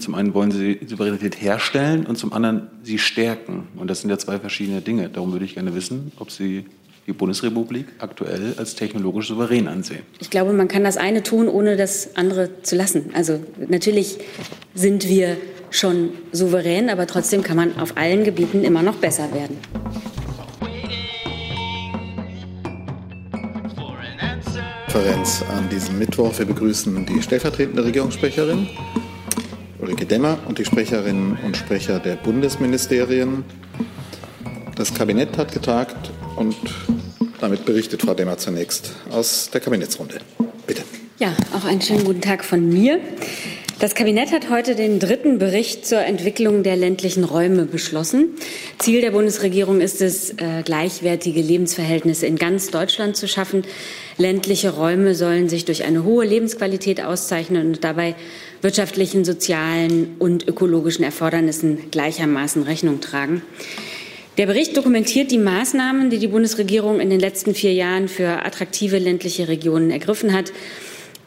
Zum einen wollen Sie Souveränität herstellen und zum anderen sie stärken. Und das sind ja zwei verschiedene Dinge. Darum würde ich gerne wissen, ob Sie die Bundesrepublik aktuell als technologisch souverän ansehen. Ich glaube, man kann das eine tun, ohne das andere zu lassen. Also natürlich sind wir schon souverän, aber trotzdem kann man auf allen Gebieten immer noch besser werden. Konferenz an diesem Mittwoch. Wir begrüßen die stellvertretende Regierungssprecherin Ulrike Demmer und die Sprecherinnen und Sprecher der Bundesministerien. Das Kabinett hat getagt und damit berichtet Frau Demmer zunächst aus der Kabinettsrunde. Bitte. Ja, auch einen schönen guten Tag von mir. Das Kabinett hat heute den dritten Bericht zur Entwicklung der ländlichen Räume beschlossen. Ziel der Bundesregierung ist es, äh, gleichwertige Lebensverhältnisse in ganz Deutschland zu schaffen. Ländliche Räume sollen sich durch eine hohe Lebensqualität auszeichnen und dabei wirtschaftlichen, sozialen und ökologischen Erfordernissen gleichermaßen Rechnung tragen. Der Bericht dokumentiert die Maßnahmen, die die Bundesregierung in den letzten vier Jahren für attraktive ländliche Regionen ergriffen hat.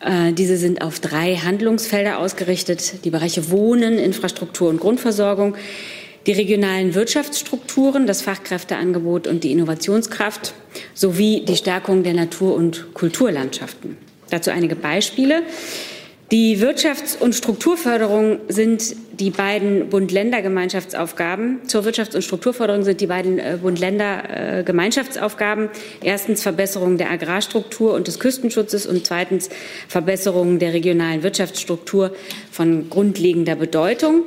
Äh, diese sind auf drei Handlungsfelder ausgerichtet. Die Bereiche Wohnen, Infrastruktur und Grundversorgung, die regionalen Wirtschaftsstrukturen, das Fachkräfteangebot und die Innovationskraft sowie die Stärkung der Natur- und Kulturlandschaften. Dazu einige Beispiele. Die Wirtschafts- und Strukturförderung sind die beiden Bund-Länder-Gemeinschaftsaufgaben. Zur Wirtschafts- und Strukturförderung sind die beiden äh, Bund-Länder-Gemeinschaftsaufgaben. Erstens Verbesserung der Agrarstruktur und des Küstenschutzes und zweitens Verbesserung der regionalen Wirtschaftsstruktur von grundlegender Bedeutung.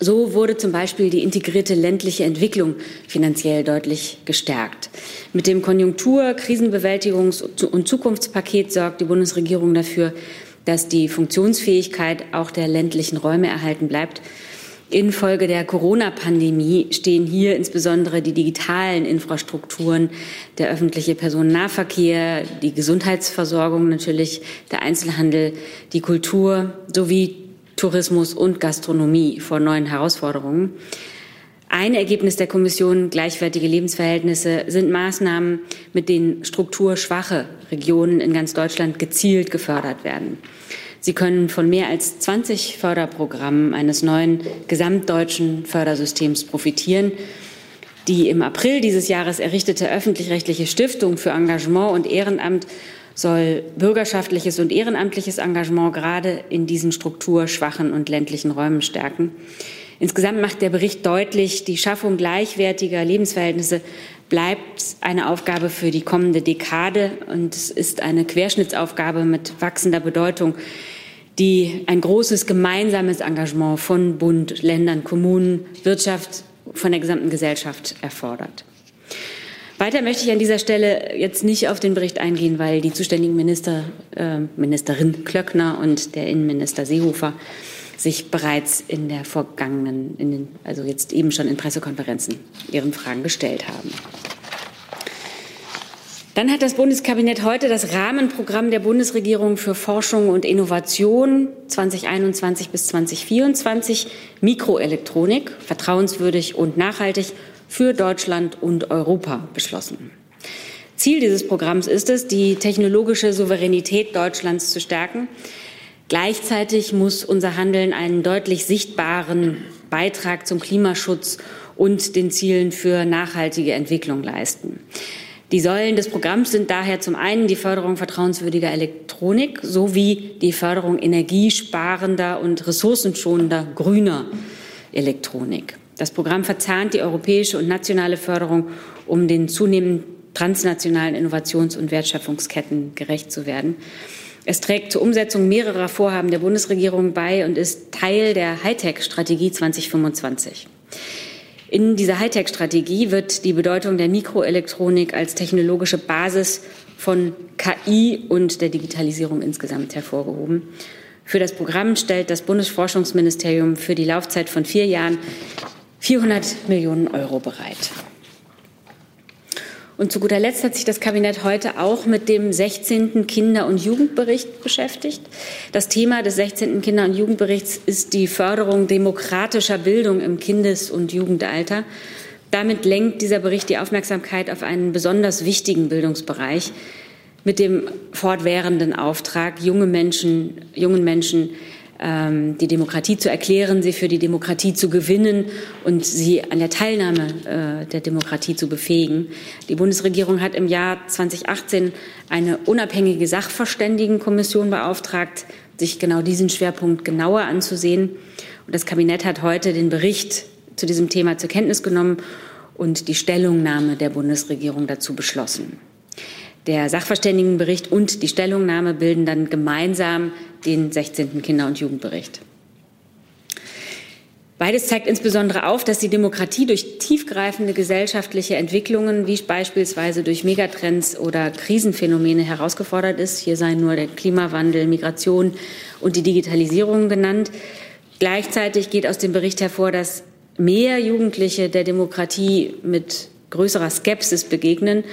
So wurde zum Beispiel die integrierte ländliche Entwicklung finanziell deutlich gestärkt. Mit dem Konjunktur-, Krisenbewältigungs- und Zukunftspaket sorgt die Bundesregierung dafür, dass die Funktionsfähigkeit auch der ländlichen Räume erhalten bleibt. Infolge der Corona-Pandemie stehen hier insbesondere die digitalen Infrastrukturen, der öffentliche Personennahverkehr, die Gesundheitsversorgung natürlich, der Einzelhandel, die Kultur sowie Tourismus und Gastronomie vor neuen Herausforderungen. Ein Ergebnis der Kommission Gleichwertige Lebensverhältnisse sind Maßnahmen, mit denen strukturschwache Regionen in ganz Deutschland gezielt gefördert werden. Sie können von mehr als 20 Förderprogrammen eines neuen gesamtdeutschen Fördersystems profitieren. Die im April dieses Jahres errichtete öffentlich-rechtliche Stiftung für Engagement und Ehrenamt soll bürgerschaftliches und ehrenamtliches Engagement gerade in diesen strukturschwachen und ländlichen Räumen stärken. Insgesamt macht der Bericht deutlich, die Schaffung gleichwertiger Lebensverhältnisse bleibt eine Aufgabe für die kommende Dekade und es ist eine Querschnittsaufgabe mit wachsender Bedeutung, die ein großes gemeinsames Engagement von Bund, Ländern, Kommunen, Wirtschaft, von der gesamten Gesellschaft erfordert. Weiter möchte ich an dieser Stelle jetzt nicht auf den Bericht eingehen, weil die zuständigen Minister, äh, Ministerin Klöckner und der Innenminister Seehofer sich bereits in der vergangenen, in den, also jetzt eben schon in Pressekonferenzen ihren Fragen gestellt haben. Dann hat das Bundeskabinett heute das Rahmenprogramm der Bundesregierung für Forschung und Innovation 2021 bis 2024 Mikroelektronik vertrauenswürdig und nachhaltig für Deutschland und Europa beschlossen. Ziel dieses Programms ist es, die technologische Souveränität Deutschlands zu stärken, Gleichzeitig muss unser Handeln einen deutlich sichtbaren Beitrag zum Klimaschutz und den Zielen für nachhaltige Entwicklung leisten. Die Säulen des Programms sind daher zum einen die Förderung vertrauenswürdiger Elektronik sowie die Förderung energiesparender und ressourcenschonender grüner Elektronik. Das Programm verzahnt die europäische und nationale Förderung, um den zunehmend transnationalen Innovations- und Wertschöpfungsketten gerecht zu werden. Es trägt zur Umsetzung mehrerer Vorhaben der Bundesregierung bei und ist Teil der Hightech-Strategie 2025. In dieser Hightech-Strategie wird die Bedeutung der Mikroelektronik als technologische Basis von KI und der Digitalisierung insgesamt hervorgehoben. Für das Programm stellt das Bundesforschungsministerium für die Laufzeit von vier Jahren 400 Millionen Euro bereit. Und zu guter Letzt hat sich das Kabinett heute auch mit dem 16. Kinder- und Jugendbericht beschäftigt. Das Thema des 16. Kinder- und Jugendberichts ist die Förderung demokratischer Bildung im Kindes- und Jugendalter. Damit lenkt dieser Bericht die Aufmerksamkeit auf einen besonders wichtigen Bildungsbereich mit dem fortwährenden Auftrag, junge Menschen, jungen Menschen die Demokratie zu erklären, sie für die Demokratie zu gewinnen und sie an der Teilnahme äh, der Demokratie zu befähigen. Die Bundesregierung hat im Jahr 2018 eine unabhängige Sachverständigenkommission beauftragt, sich genau diesen Schwerpunkt genauer anzusehen. Und das Kabinett hat heute den Bericht zu diesem Thema zur Kenntnis genommen und die Stellungnahme der Bundesregierung dazu beschlossen. Der Sachverständigenbericht und die Stellungnahme bilden dann gemeinsam den 16. Kinder- und Jugendbericht. Beides zeigt insbesondere auf, dass die Demokratie durch tiefgreifende gesellschaftliche Entwicklungen, wie beispielsweise durch Megatrends oder Krisenphänomene herausgefordert ist. Hier seien nur der Klimawandel, Migration und die Digitalisierung genannt. Gleichzeitig geht aus dem Bericht hervor, dass mehr Jugendliche der Demokratie mit größerer Skepsis begegnen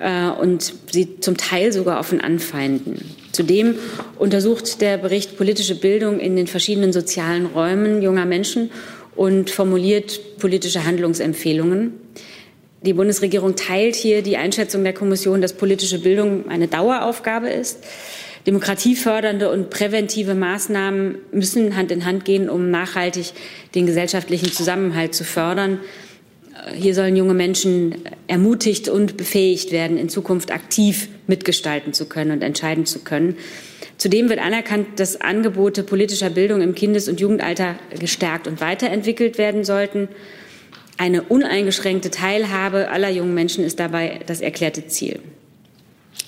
äh, und sie zum Teil sogar offen anfeinden. Zudem untersucht der Bericht politische Bildung in den verschiedenen sozialen Räumen junger Menschen und formuliert politische Handlungsempfehlungen. Die Bundesregierung teilt hier die Einschätzung der Kommission, dass politische Bildung eine Daueraufgabe ist. Demokratiefördernde und präventive Maßnahmen müssen Hand in Hand gehen, um nachhaltig den gesellschaftlichen Zusammenhalt zu fördern. Hier sollen junge Menschen ermutigt und befähigt werden, in Zukunft aktiv mitgestalten zu können und entscheiden zu können. Zudem wird anerkannt, dass Angebote politischer Bildung im Kindes- und Jugendalter gestärkt und weiterentwickelt werden sollten. Eine uneingeschränkte Teilhabe aller jungen Menschen ist dabei das erklärte Ziel.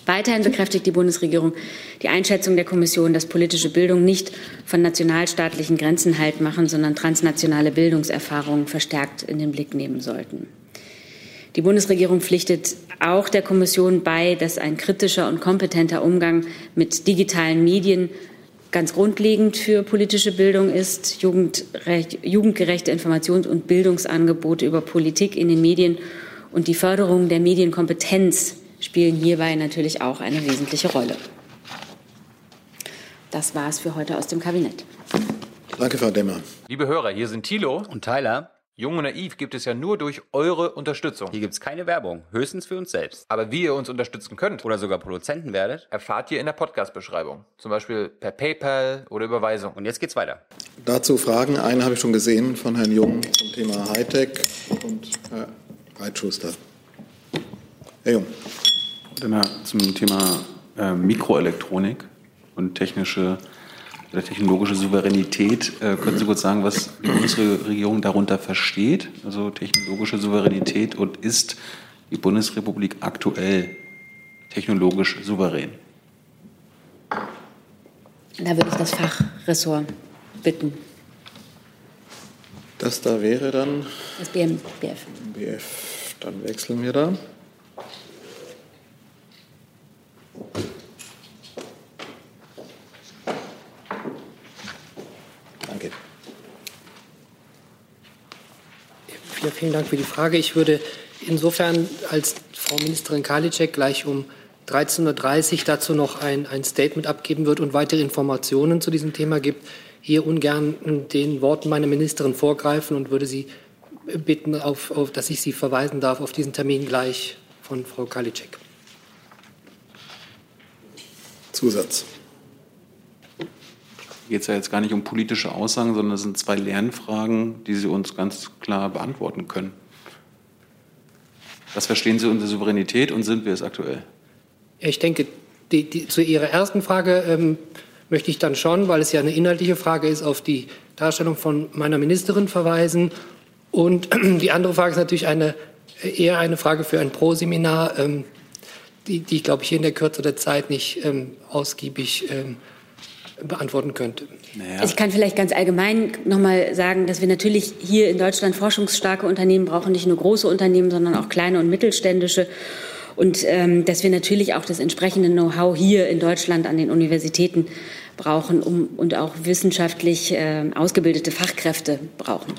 Weiterhin bekräftigt die Bundesregierung die Einschätzung der Kommission, dass politische Bildung nicht von nationalstaatlichen Grenzen Halt machen, sondern transnationale Bildungserfahrungen verstärkt in den Blick nehmen sollten. Die Bundesregierung pflichtet auch der Kommission bei, dass ein kritischer und kompetenter Umgang mit digitalen Medien ganz grundlegend für politische Bildung ist, jugendgerechte Informations- und Bildungsangebote über Politik in den Medien und die Förderung der Medienkompetenz spielen hierbei natürlich auch eine wesentliche Rolle. Das war es für heute aus dem Kabinett. Danke, Frau Demmer. Liebe Hörer, hier sind Thilo und Tyler. Jung und naiv gibt es ja nur durch eure Unterstützung. Hier gibt es keine Werbung, höchstens für uns selbst. Aber wie ihr uns unterstützen könnt oder sogar Produzenten werdet, erfahrt ihr in der Podcast-Beschreibung. Zum Beispiel per PayPal oder Überweisung. Und jetzt geht's weiter. Dazu Fragen. Einen habe ich schon gesehen von Herrn Jung zum Thema Hightech und Herr Reitschuster. Herr Jung. Zum Thema äh, Mikroelektronik und technische oder technologische Souveränität. Äh, können Sie kurz sagen, was die Bundesregierung darunter versteht? Also technologische Souveränität und ist die Bundesrepublik aktuell technologisch souverän? Da würde ich das Fachressort bitten. Das da wäre dann das BMBF. BF. Dann wechseln wir da. Danke. Ja, vielen Dank für die Frage. Ich würde insofern als Frau Ministerin Karliczek gleich um 13.30 Uhr dazu noch ein, ein Statement abgeben wird und weitere Informationen zu diesem Thema gibt, hier ungern den Worten meiner Ministerin vorgreifen und würde Sie bitten, auf, auf, dass ich Sie verweisen darf auf diesen Termin gleich von Frau Karliczek. Zusatz. Geht es ja jetzt gar nicht um politische Aussagen, sondern es sind zwei Lernfragen, die Sie uns ganz klar beantworten können. Was verstehen Sie unter Souveränität und sind wir es aktuell? Ich denke, die, die, zu Ihrer ersten Frage ähm, möchte ich dann schon, weil es ja eine inhaltliche Frage ist, auf die Darstellung von meiner Ministerin verweisen. Und die andere Frage ist natürlich eine, eher eine Frage für ein Pro-Seminar. Ähm, die, die ich glaube ich, hier in der Kürze der Zeit nicht ähm, ausgiebig ähm, beantworten könnte. Naja. Ich kann vielleicht ganz allgemein noch mal sagen, dass wir natürlich hier in Deutschland forschungsstarke Unternehmen brauchen, nicht nur große Unternehmen, sondern auch kleine und mittelständische. Und ähm, dass wir natürlich auch das entsprechende Know-how hier in Deutschland an den Universitäten brauchen um, und auch wissenschaftlich äh, ausgebildete Fachkräfte brauchen.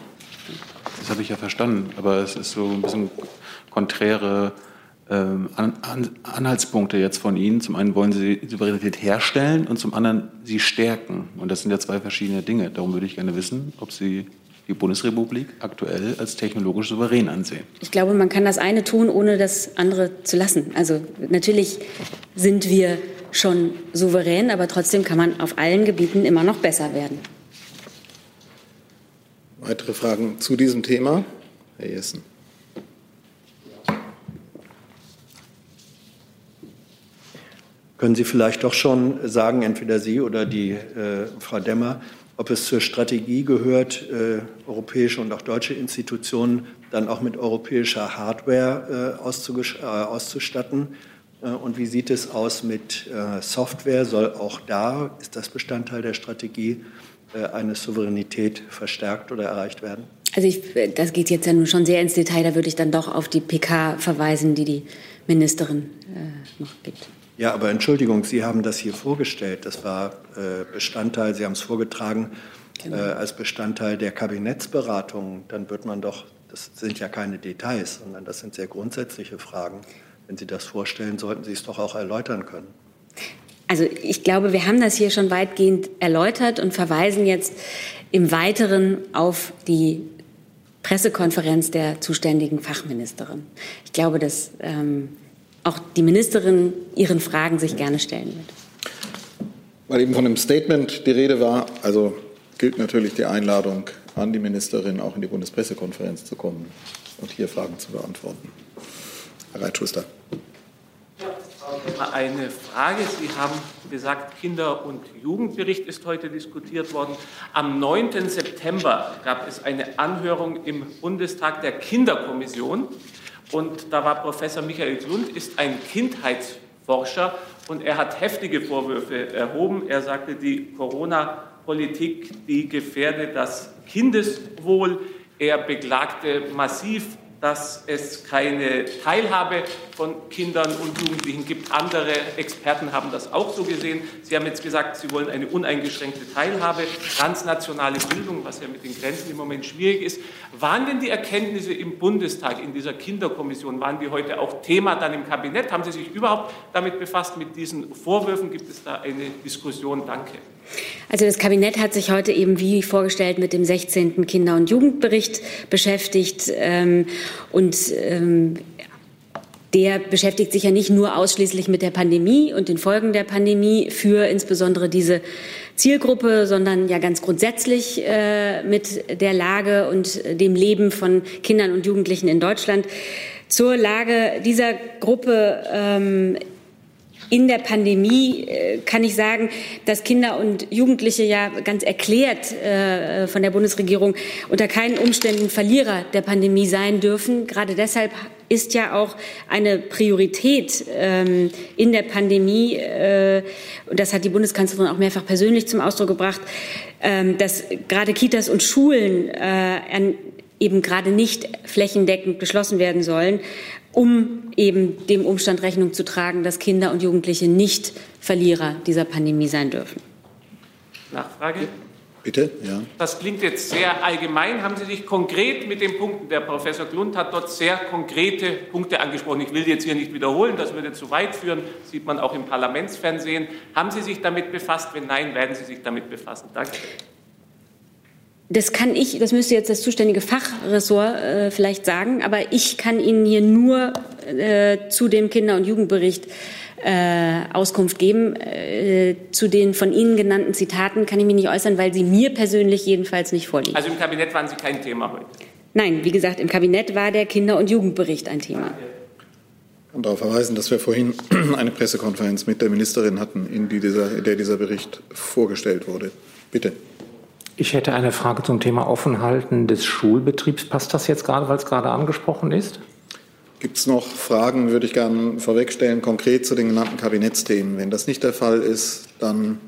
Das habe ich ja verstanden, aber es ist so ein bisschen konträre ähm, An An Anhaltspunkte jetzt von Ihnen. Zum einen wollen Sie Souveränität herstellen und zum anderen sie stärken. Und das sind ja zwei verschiedene Dinge. Darum würde ich gerne wissen, ob Sie die Bundesrepublik aktuell als technologisch souverän ansehen. Ich glaube, man kann das eine tun, ohne das andere zu lassen. Also natürlich sind wir schon souverän, aber trotzdem kann man auf allen Gebieten immer noch besser werden. Weitere Fragen zu diesem Thema? Herr Jessen. Können Sie vielleicht doch schon sagen, entweder Sie oder die äh, Frau Demmer, ob es zur Strategie gehört, äh, europäische und auch deutsche Institutionen dann auch mit europäischer Hardware äh, äh auszustatten? Äh, und wie sieht es aus mit äh, Software? Soll auch da, ist das Bestandteil der Strategie, eine Souveränität verstärkt oder erreicht werden? Also ich, das geht jetzt ja nun schon sehr ins Detail. Da würde ich dann doch auf die PK verweisen, die die Ministerin noch gibt. Ja, aber Entschuldigung, Sie haben das hier vorgestellt. Das war äh, Bestandteil, Sie haben es vorgetragen, genau. äh, als Bestandteil der Kabinettsberatung. Dann wird man doch, das sind ja keine Details, sondern das sind sehr grundsätzliche Fragen. Wenn Sie das vorstellen, sollten Sie es doch auch erläutern können. Also ich glaube, wir haben das hier schon weitgehend erläutert und verweisen jetzt im Weiteren auf die Pressekonferenz der zuständigen Fachministerin. Ich glaube, dass ähm, auch die Ministerin ihren Fragen sich gerne stellen wird. Weil eben von einem Statement die Rede war, also gilt natürlich die Einladung an die Ministerin, auch in die Bundespressekonferenz zu kommen und hier Fragen zu beantworten. Herr Reitschuster. Eine Frage. Sie haben gesagt, Kinder- und Jugendbericht ist heute diskutiert worden. Am 9. September gab es eine Anhörung im Bundestag der Kinderkommission. Und da war Professor Michael Glund, ist ein Kindheitsforscher und er hat heftige Vorwürfe erhoben. Er sagte, die Corona-Politik, die gefährde das Kindeswohl. Er beklagte massiv dass es keine Teilhabe von Kindern und Jugendlichen gibt. Andere Experten haben das auch so gesehen. Sie haben jetzt gesagt, Sie wollen eine uneingeschränkte Teilhabe, transnationale Bildung, was ja mit den Grenzen im Moment schwierig ist. Waren denn die Erkenntnisse im Bundestag, in dieser Kinderkommission, waren die heute auch Thema dann im Kabinett? Haben Sie sich überhaupt damit befasst, mit diesen Vorwürfen? Gibt es da eine Diskussion? Danke. Also das Kabinett hat sich heute eben wie vorgestellt mit dem 16. Kinder- und Jugendbericht beschäftigt. Ähm, und ähm, der beschäftigt sich ja nicht nur ausschließlich mit der Pandemie und den Folgen der Pandemie für insbesondere diese Zielgruppe, sondern ja ganz grundsätzlich äh, mit der Lage und dem Leben von Kindern und Jugendlichen in Deutschland. Zur Lage dieser Gruppe ähm, in der Pandemie äh, kann ich sagen, dass Kinder und Jugendliche ja ganz erklärt äh, von der Bundesregierung unter keinen Umständen Verlierer der Pandemie sein dürfen. Gerade deshalb ist ja auch eine Priorität ähm, in der Pandemie, äh, und das hat die Bundeskanzlerin auch mehrfach persönlich zum Ausdruck gebracht, ähm, dass gerade Kitas und Schulen eben gerade nicht flächendeckend geschlossen werden sollen um eben dem Umstand Rechnung zu tragen, dass Kinder und Jugendliche nicht Verlierer dieser Pandemie sein dürfen. Nachfrage? Bitte, ja. Das klingt jetzt sehr allgemein. Haben Sie sich konkret mit den Punkten, der Professor Glund hat dort sehr konkrete Punkte angesprochen. Ich will die jetzt hier nicht wiederholen, das würde zu weit führen, sieht man auch im Parlamentsfernsehen. Haben Sie sich damit befasst? Wenn nein, werden Sie sich damit befassen? Danke. Das kann ich, das müsste jetzt das zuständige Fachressort äh, vielleicht sagen, aber ich kann Ihnen hier nur äh, zu dem Kinder- und Jugendbericht äh, Auskunft geben. Äh, zu den von Ihnen genannten Zitaten kann ich mich nicht äußern, weil sie mir persönlich jedenfalls nicht vorliegen. Also im Kabinett waren Sie kein Thema heute? Nein, wie gesagt, im Kabinett war der Kinder- und Jugendbericht ein Thema. Ich kann darauf verweisen, dass wir vorhin eine Pressekonferenz mit der Ministerin hatten, in, dieser, in der dieser Bericht vorgestellt wurde. Bitte. Ich hätte eine Frage zum Thema Offenhalten des Schulbetriebs. Passt das jetzt gerade, weil es gerade angesprochen ist? Gibt es noch Fragen, würde ich gerne vorwegstellen, konkret zu den genannten Kabinettsthemen. Wenn das nicht der Fall ist, dann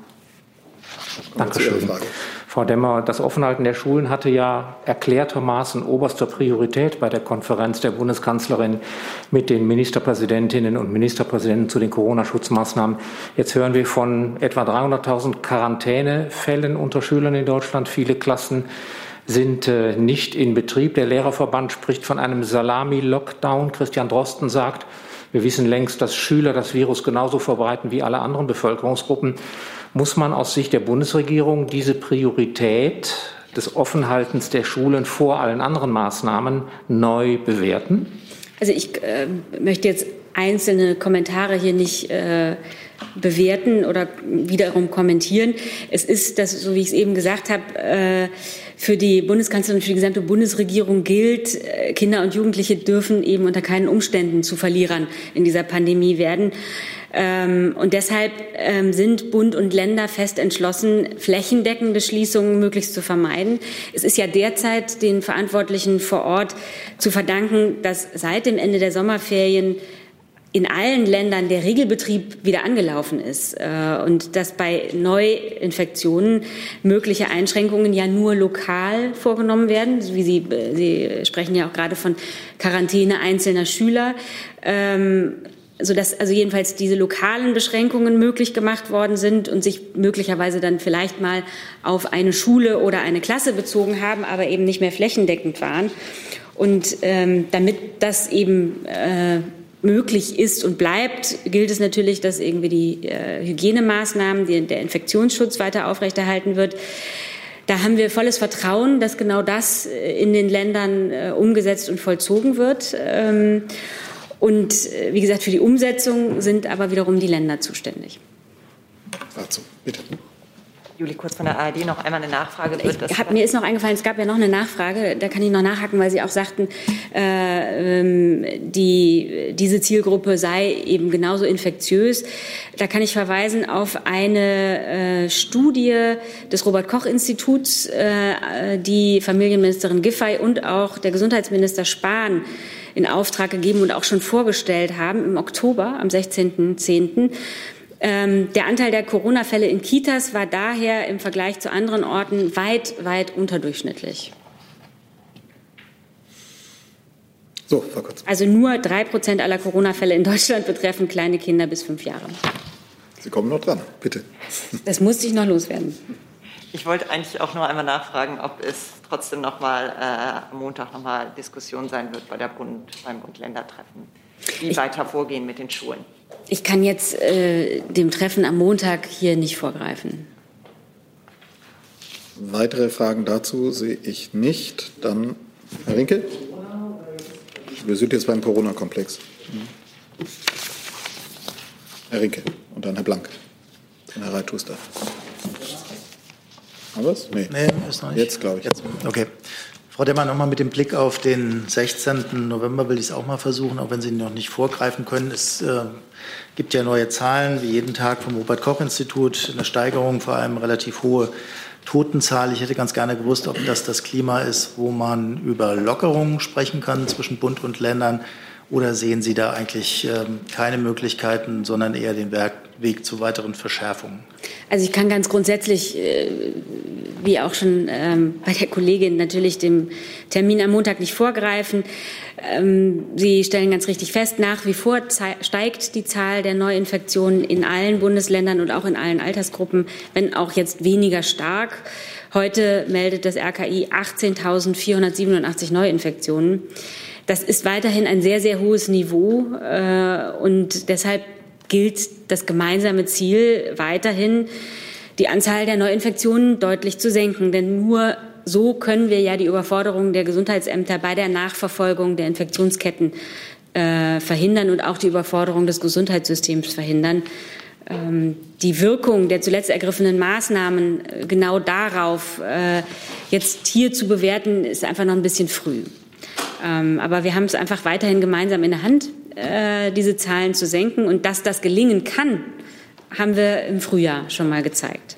Dankeschön. Frage. Frau Demmer, das Offenhalten der Schulen hatte ja erklärtermaßen oberster Priorität bei der Konferenz der Bundeskanzlerin mit den Ministerpräsidentinnen und Ministerpräsidenten zu den Corona-Schutzmaßnahmen. Jetzt hören wir von etwa 300.000 Quarantänefällen unter Schülern in Deutschland. Viele Klassen sind äh, nicht in Betrieb. Der Lehrerverband spricht von einem Salami-Lockdown. Christian Drosten sagt, wir wissen längst, dass Schüler das Virus genauso verbreiten wie alle anderen Bevölkerungsgruppen. Muss man aus Sicht der Bundesregierung diese Priorität des Offenhaltens der Schulen vor allen anderen Maßnahmen neu bewerten? Also ich äh, möchte jetzt einzelne Kommentare hier nicht äh, bewerten oder wiederum kommentieren. Es ist, das, so wie ich es eben gesagt habe, äh, für die Bundeskanzlerin und für die gesamte Bundesregierung gilt, äh, Kinder und Jugendliche dürfen eben unter keinen Umständen zu Verlierern in dieser Pandemie werden. Ähm, und deshalb ähm, sind Bund und Länder fest entschlossen, flächendeckende Schließungen möglichst zu vermeiden. Es ist ja derzeit den Verantwortlichen vor Ort zu verdanken, dass seit dem Ende der Sommerferien in allen Ländern der Regelbetrieb wieder angelaufen ist äh, und dass bei Neuinfektionen mögliche Einschränkungen ja nur lokal vorgenommen werden. Wie Sie, Sie sprechen ja auch gerade von Quarantäne einzelner Schüler. Ähm, sodass also jedenfalls diese lokalen Beschränkungen möglich gemacht worden sind und sich möglicherweise dann vielleicht mal auf eine Schule oder eine Klasse bezogen haben, aber eben nicht mehr flächendeckend waren. Und ähm, damit das eben äh, möglich ist und bleibt, gilt es natürlich, dass irgendwie die äh, Hygienemaßnahmen, die, der Infektionsschutz weiter aufrechterhalten wird. Da haben wir volles Vertrauen, dass genau das äh, in den Ländern äh, umgesetzt und vollzogen wird. Ähm, und äh, wie gesagt, für die Umsetzung sind aber wiederum die Länder zuständig. Dazu, bitte. Juli Kurz von der ARD noch einmal eine Nachfrage. Hab, mir ist noch eingefallen, es gab ja noch eine Nachfrage, da kann ich noch nachhaken, weil Sie auch sagten, äh, ähm, die, diese Zielgruppe sei eben genauso infektiös. Da kann ich verweisen auf eine äh, Studie des Robert-Koch-Instituts, äh, die Familienministerin Giffey und auch der Gesundheitsminister Spahn in Auftrag gegeben und auch schon vorgestellt haben im Oktober, am 16.10. Ähm, der Anteil der Corona-Fälle in Kitas war daher im Vergleich zu anderen Orten weit, weit unterdurchschnittlich. So, Frau Kurz. Also nur drei Prozent aller Corona-Fälle in Deutschland betreffen kleine Kinder bis fünf Jahre. Sie kommen noch dran, bitte. Das musste ich noch loswerden. Ich wollte eigentlich auch nur einmal nachfragen, ob es trotzdem noch mal äh, am Montag noch mal Diskussion sein wird bei der Bund, beim Bund-Länder-Treffen, wie ich, weiter vorgehen mit den Schulen. Ich kann jetzt äh, dem Treffen am Montag hier nicht vorgreifen. Weitere Fragen dazu sehe ich nicht. Dann Herr Rinke. Wir sind jetzt beim Corona-Komplex. Herr Rinke und dann Herr Blank. Dann Herr Reithuster. Haben wir es? Nee. nee, ist noch nicht. Jetzt, glaube ich. Jetzt. Okay. Frau Demmer, nochmal mit dem Blick auf den 16. November will ich es auch mal versuchen, auch wenn Sie noch nicht vorgreifen können. Es äh, gibt ja neue Zahlen, wie jeden Tag vom Robert-Koch-Institut, eine Steigerung, vor allem relativ hohe Totenzahl. Ich hätte ganz gerne gewusst, ob das das Klima ist, wo man über Lockerungen sprechen kann zwischen Bund und Ländern. Oder sehen Sie da eigentlich ähm, keine Möglichkeiten, sondern eher den Weg zu weiteren Verschärfungen? Also ich kann ganz grundsätzlich, äh, wie auch schon ähm, bei der Kollegin, natürlich dem Termin am Montag nicht vorgreifen. Ähm, Sie stellen ganz richtig fest, nach wie vor steigt die Zahl der Neuinfektionen in allen Bundesländern und auch in allen Altersgruppen, wenn auch jetzt weniger stark. Heute meldet das RKI 18.487 Neuinfektionen. Das ist weiterhin ein sehr, sehr hohes Niveau äh, und deshalb gilt das gemeinsame Ziel weiterhin, die Anzahl der Neuinfektionen deutlich zu senken. Denn nur so können wir ja die Überforderung der Gesundheitsämter bei der Nachverfolgung der Infektionsketten äh, verhindern und auch die Überforderung des Gesundheitssystems verhindern. Ähm, die Wirkung der zuletzt ergriffenen Maßnahmen äh, genau darauf äh, jetzt hier zu bewerten, ist einfach noch ein bisschen früh. Ähm, aber wir haben es einfach weiterhin gemeinsam in der Hand, äh, diese Zahlen zu senken. Und dass das gelingen kann, haben wir im Frühjahr schon mal gezeigt.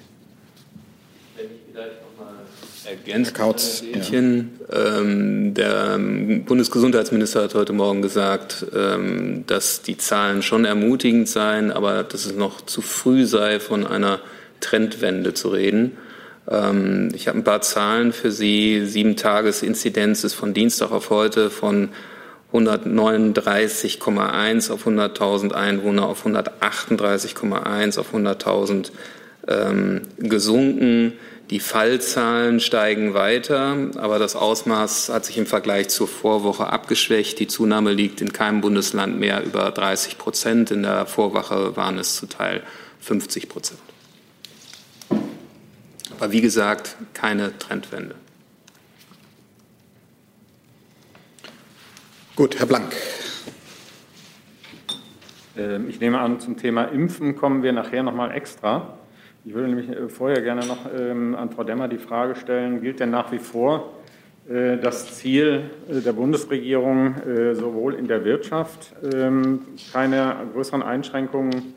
Ergänzt, Kautz, ja. ähm, der Bundesgesundheitsminister hat heute Morgen gesagt, ähm, dass die Zahlen schon ermutigend seien, aber dass es noch zu früh sei, von einer Trendwende zu reden. Ähm, ich habe ein paar Zahlen für Sie. Sieben Tages-Inzidenz ist von Dienstag auf heute von 139,1 auf 100.000 Einwohner auf 138,1 auf 100.000 ähm, gesunken. Die Fallzahlen steigen weiter, aber das Ausmaß hat sich im Vergleich zur Vorwoche abgeschwächt. Die Zunahme liegt in keinem Bundesland mehr über 30 Prozent. In der Vorwoche waren es zu Teil 50 Prozent. Aber wie gesagt, keine Trendwende. Gut, Herr Blank. Ähm, ich nehme an, zum Thema Impfen kommen wir nachher noch mal extra. Ich würde nämlich äh, vorher gerne noch ähm, an Frau Demmer die Frage stellen, gilt denn nach wie vor äh, das Ziel äh, der Bundesregierung, sowohl in der Wirtschaft ähm, keine größeren Einschränkungen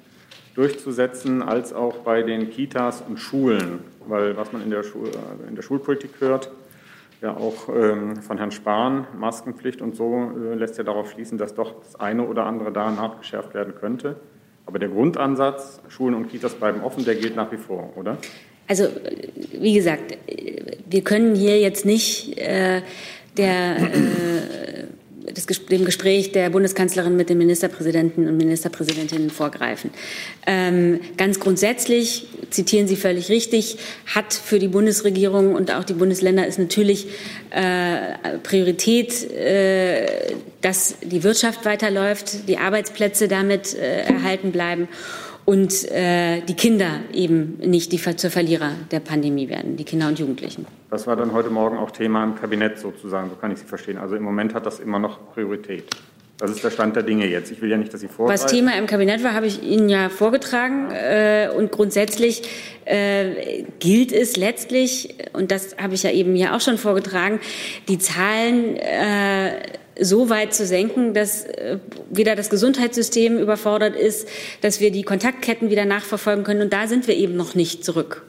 durchzusetzen, als auch bei den Kitas und Schulen? Weil was man in der, Schul in der Schulpolitik hört, ja auch ähm, von Herrn Spahn, Maskenpflicht und so, lässt ja darauf schließen, dass doch das eine oder andere da nachgeschärft werden könnte. Aber der Grundansatz, Schulen und Kitas bleiben offen, der gilt nach wie vor, oder? Also, wie gesagt, wir können hier jetzt nicht äh, der äh, dem Gespräch der Bundeskanzlerin mit den Ministerpräsidenten und Ministerpräsidentinnen vorgreifen. Ähm, ganz grundsätzlich, zitieren Sie völlig richtig, hat für die Bundesregierung und auch die Bundesländer ist natürlich äh, Priorität, äh, dass die Wirtschaft weiterläuft, die Arbeitsplätze damit äh, erhalten bleiben und äh, die Kinder eben nicht die zur Verlierer der Pandemie werden, die Kinder und Jugendlichen. Das war dann heute Morgen auch Thema im Kabinett sozusagen, so kann ich Sie verstehen. Also im Moment hat das immer noch Priorität. Das ist der Stand der Dinge jetzt. Ich will ja nicht, dass Sie vorgreifen. Was Thema im Kabinett war, habe ich Ihnen ja vorgetragen. Äh, und grundsätzlich äh, gilt es letztlich, und das habe ich ja eben hier auch schon vorgetragen, die Zahlen äh, so weit zu senken, dass äh, weder das Gesundheitssystem überfordert ist, dass wir die Kontaktketten wieder nachverfolgen können. Und da sind wir eben noch nicht zurück.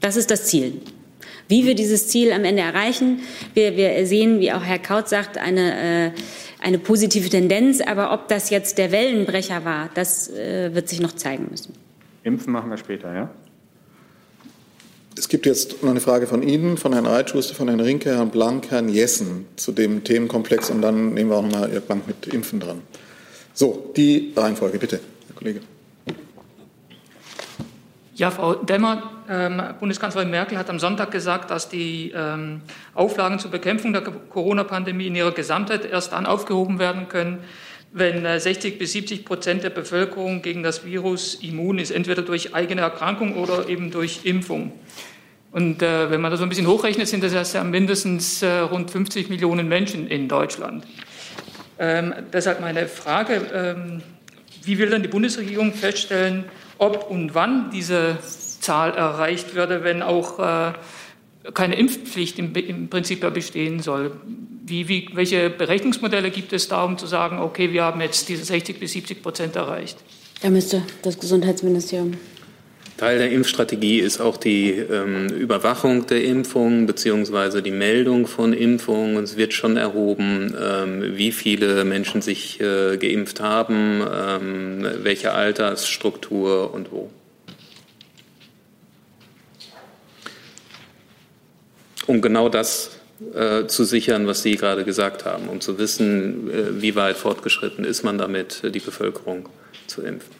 Das ist das Ziel. Wie wir dieses Ziel am Ende erreichen, wir, wir sehen, wie auch Herr Kaut sagt, eine, äh, eine positive Tendenz. Aber ob das jetzt der Wellenbrecher war, das äh, wird sich noch zeigen müssen. Impfen machen wir später, ja? Es gibt jetzt noch eine Frage von Ihnen, von Herrn Reitschuster, von Herrn Rinke, Herrn Blank, Herrn Jessen zu dem Themenkomplex und dann nehmen wir auch noch mal Ihr Bank mit Impfen dran. So, die Reihenfolge, bitte, Herr Kollege. Ja, Frau Demmer, ähm, Bundeskanzlerin Merkel hat am Sonntag gesagt, dass die ähm, Auflagen zur Bekämpfung der Corona-Pandemie in ihrer Gesamtheit erst dann aufgehoben werden können, wenn 60 äh, bis 70 Prozent der Bevölkerung gegen das Virus immun ist, entweder durch eigene Erkrankung oder eben durch Impfung. Und äh, wenn man das so ein bisschen hochrechnet, sind das ja mindestens äh, rund 50 Millionen Menschen in Deutschland. Ähm, deshalb meine Frage, ähm, wie will dann die Bundesregierung feststellen, ob und wann diese Zahl erreicht würde, wenn auch äh, keine Impfpflicht im, im Prinzip bestehen soll? Wie, wie, welche Berechnungsmodelle gibt es da, um zu sagen, okay, wir haben jetzt diese 60 bis 70 Prozent erreicht? Da müsste das Gesundheitsministerium. Teil der Impfstrategie ist auch die ähm, Überwachung der Impfungen beziehungsweise die Meldung von Impfungen. Es wird schon erhoben, ähm, wie viele Menschen sich äh, geimpft haben, ähm, welche Altersstruktur und wo. Um genau das äh, zu sichern, was Sie gerade gesagt haben, um zu wissen, äh, wie weit fortgeschritten ist man damit, die Bevölkerung zu impfen.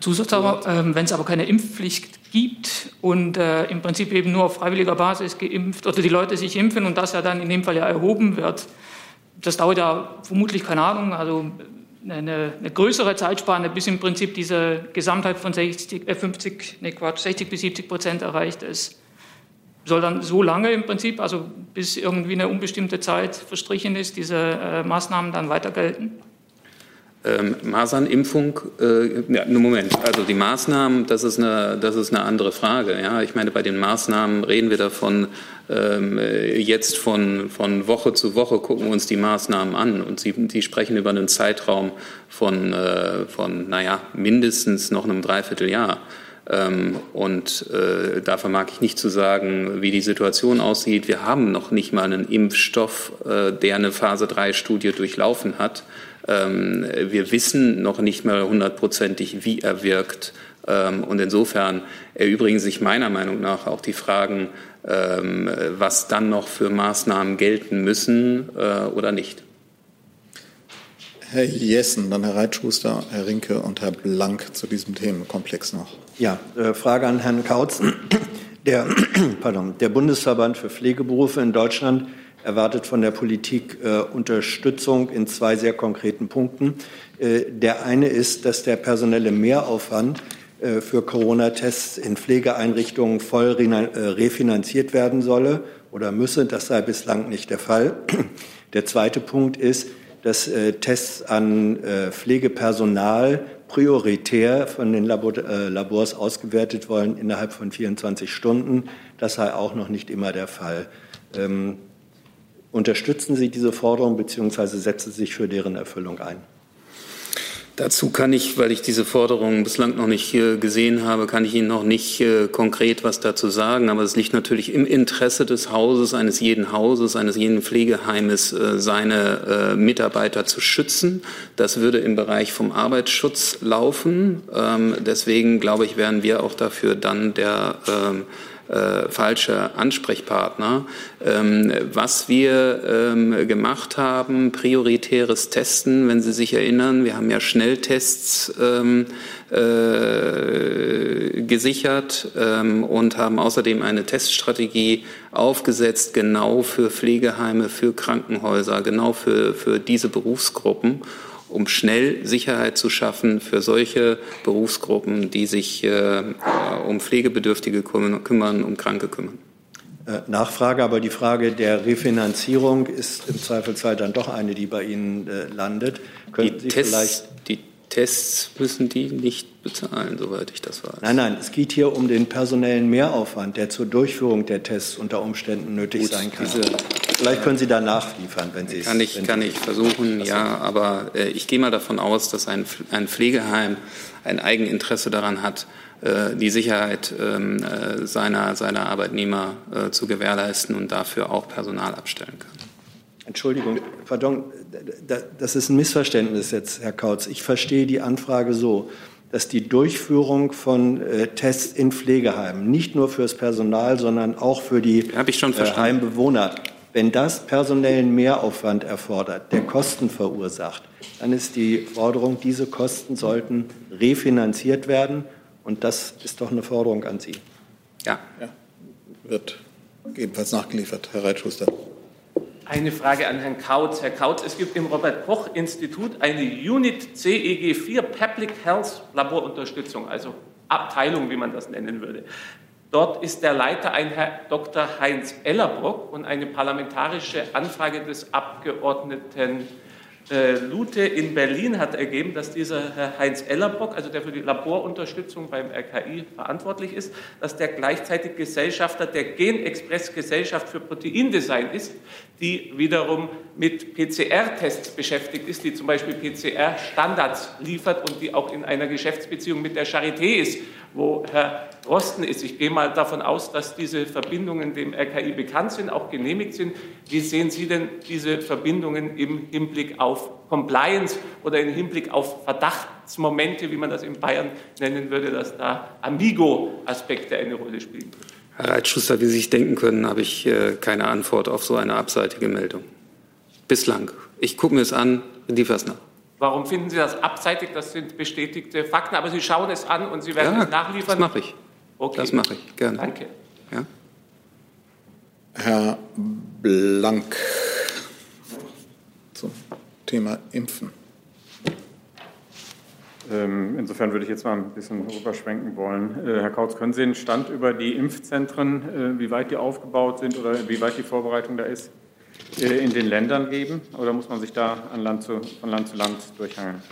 Zusatz aber, äh, wenn es aber keine Impfpflicht gibt und äh, im Prinzip eben nur auf freiwilliger Basis geimpft oder die Leute sich impfen und das ja dann in dem Fall ja erhoben wird, das dauert ja vermutlich keine Ahnung, also eine, eine größere Zeitspanne, bis im Prinzip diese Gesamtheit von 60, äh 50, nee Quatsch, 60 bis 70 Prozent erreicht ist soll dann so lange im Prinzip, also bis irgendwie eine unbestimmte Zeit verstrichen ist, diese äh, Maßnahmen dann weiter gelten? Ähm, Masernimpfung, äh, ja, Moment, also die Maßnahmen, das ist, eine, das ist eine andere Frage. Ja? Ich meine, bei den Maßnahmen reden wir davon, ähm, jetzt von, von Woche zu Woche gucken wir uns die Maßnahmen an und Sie, die sprechen über einen Zeitraum von, äh, von naja, mindestens noch einem Dreivierteljahr. Ähm, und äh, da vermag ich nicht zu sagen, wie die Situation aussieht. Wir haben noch nicht mal einen Impfstoff, äh, der eine Phase-3-Studie durchlaufen hat. Ähm, wir wissen noch nicht mal hundertprozentig, wie er wirkt. Ähm, und insofern erübrigen sich meiner Meinung nach auch die Fragen, was dann noch für Maßnahmen gelten müssen äh, oder nicht. Herr Jessen, dann Herr Reitschuster, Herr Rinke und Herr Blank zu diesem Themenkomplex noch. Ja, äh, Frage an Herrn Kautz. Der, pardon, der Bundesverband für Pflegeberufe in Deutschland erwartet von der Politik äh, Unterstützung in zwei sehr konkreten Punkten. Äh, der eine ist, dass der personelle Mehraufwand äh, für Corona-Tests in Pflegeeinrichtungen voll äh, refinanziert werden solle oder müsse. Das sei bislang nicht der Fall. Der zweite Punkt ist, dass äh, Tests an äh, Pflegepersonal prioritär von den Labor, Labors ausgewertet wollen innerhalb von 24 Stunden. Das sei auch noch nicht immer der Fall. Ähm, unterstützen Sie diese Forderung bzw. setzen Sie sich für deren Erfüllung ein? Dazu kann ich, weil ich diese Forderung bislang noch nicht gesehen habe, kann ich Ihnen noch nicht äh, konkret was dazu sagen. Aber es liegt natürlich im Interesse des Hauses, eines jeden Hauses, eines jeden Pflegeheimes, äh, seine äh, Mitarbeiter zu schützen. Das würde im Bereich vom Arbeitsschutz laufen. Ähm, deswegen glaube ich, wären wir auch dafür dann der ähm, äh, falsche Ansprechpartner. Ähm, was wir ähm, gemacht haben, prioritäres Testen, wenn Sie sich erinnern, wir haben ja Schnelltests ähm, äh, gesichert ähm, und haben außerdem eine Teststrategie aufgesetzt, genau für Pflegeheime, für Krankenhäuser, genau für, für diese Berufsgruppen um schnell Sicherheit zu schaffen für solche Berufsgruppen, die sich äh, um Pflegebedürftige kümmern, um Kranke kümmern. Äh, Nachfrage, aber die Frage der Refinanzierung ist im Zweifelsfall dann doch eine, die bei Ihnen äh, landet. Könnten die Sie Tests, vielleicht die Tests müssen die nicht bezahlen, soweit ich das weiß. Nein, nein, es geht hier um den personellen Mehraufwand, der zur Durchführung der Tests unter Umständen nötig Gut, sein kann. Vielleicht können Sie da nachliefern, wenn Sie es. Kann ich, kann ich versuchen, ja, aber äh, ich gehe mal davon aus, dass ein, ein Pflegeheim ein Eigeninteresse daran hat, äh, die Sicherheit ähm, äh, seiner, seiner Arbeitnehmer äh, zu gewährleisten und dafür auch Personal abstellen kann. Entschuldigung, pardon, das ist ein Missverständnis jetzt, Herr Kautz. Ich verstehe die Anfrage so, dass die Durchführung von äh, Tests in Pflegeheimen nicht nur fürs Personal, sondern auch für die äh, Heimbewohner, wenn das personellen Mehraufwand erfordert, der Kosten verursacht, dann ist die Forderung, diese Kosten sollten refinanziert werden. Und das ist doch eine Forderung an Sie. Ja. ja. Wird ebenfalls nachgeliefert, Herr Reitschuster. Eine Frage an Herrn Kautz. Herr Kautz, es gibt im Robert-Koch-Institut eine Unit CEG4 Public Health Laborunterstützung, also Abteilung, wie man das nennen würde. Dort ist der Leiter ein Herr Dr. Heinz Ellerbrock und eine parlamentarische Anfrage des Abgeordneten äh, Lute in Berlin hat ergeben, dass dieser Herr Heinz Ellerbock, also der für die Laborunterstützung beim RKI verantwortlich ist, dass der gleichzeitig Gesellschafter der Genexpress Gesellschaft für Proteindesign ist, die wiederum mit PCR-Tests beschäftigt ist, die zum Beispiel PCR-Standards liefert und die auch in einer Geschäftsbeziehung mit der Charité ist, wo Herr Rosten ist. Ich gehe mal davon aus, dass diese Verbindungen dem RKI bekannt sind, auch genehmigt sind. Wie sehen Sie denn diese Verbindungen im Hinblick auf Compliance oder im Hinblick auf Verdachtsmomente, wie man das in Bayern nennen würde, dass da Amigo-Aspekte eine Rolle spielen? Herr Reitschuster, wie Sie sich denken können, habe ich äh, keine Antwort auf so eine abseitige Meldung. Bislang. Ich gucke mir es an, liefere es nach. Warum finden Sie das abseitig? Das sind bestätigte Fakten, aber Sie schauen es an und Sie werden ja, es nachliefern. Das mache ich. Okay. Das mache ich gerne. Danke. Ja. Herr Blank zum Thema Impfen. Ähm, insofern würde ich jetzt mal ein bisschen rüberschwenken wollen. Äh, Herr Kautz, können Sie einen Stand über die Impfzentren, äh, wie weit die aufgebaut sind oder wie weit die Vorbereitung da ist, äh, in den Ländern geben? Oder muss man sich da Land zu, von Land zu Land durchhangeln?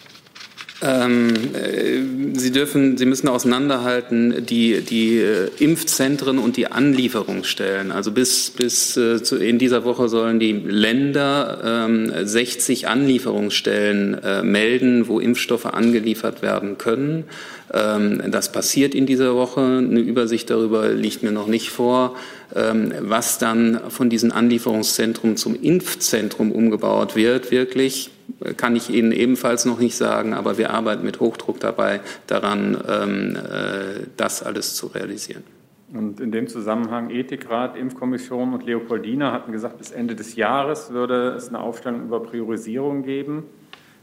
Ähm, äh, Sie dürfen, Sie müssen auseinanderhalten die, die äh, Impfzentren und die Anlieferungsstellen. Also bis, bis äh, zu, in dieser Woche sollen die Länder ähm, 60 Anlieferungsstellen äh, melden, wo Impfstoffe angeliefert werden können. Ähm, das passiert in dieser Woche. Eine Übersicht darüber liegt mir noch nicht vor. Ähm, was dann von diesen Anlieferungszentren zum Impfzentrum umgebaut wird, wirklich kann ich Ihnen ebenfalls noch nicht sagen, aber wir arbeiten mit Hochdruck dabei daran, ähm, äh, das alles zu realisieren. Und in dem Zusammenhang Ethikrat, Impfkommission und Leopoldina hatten gesagt, bis Ende des Jahres würde es eine Aufstellung über Priorisierung geben.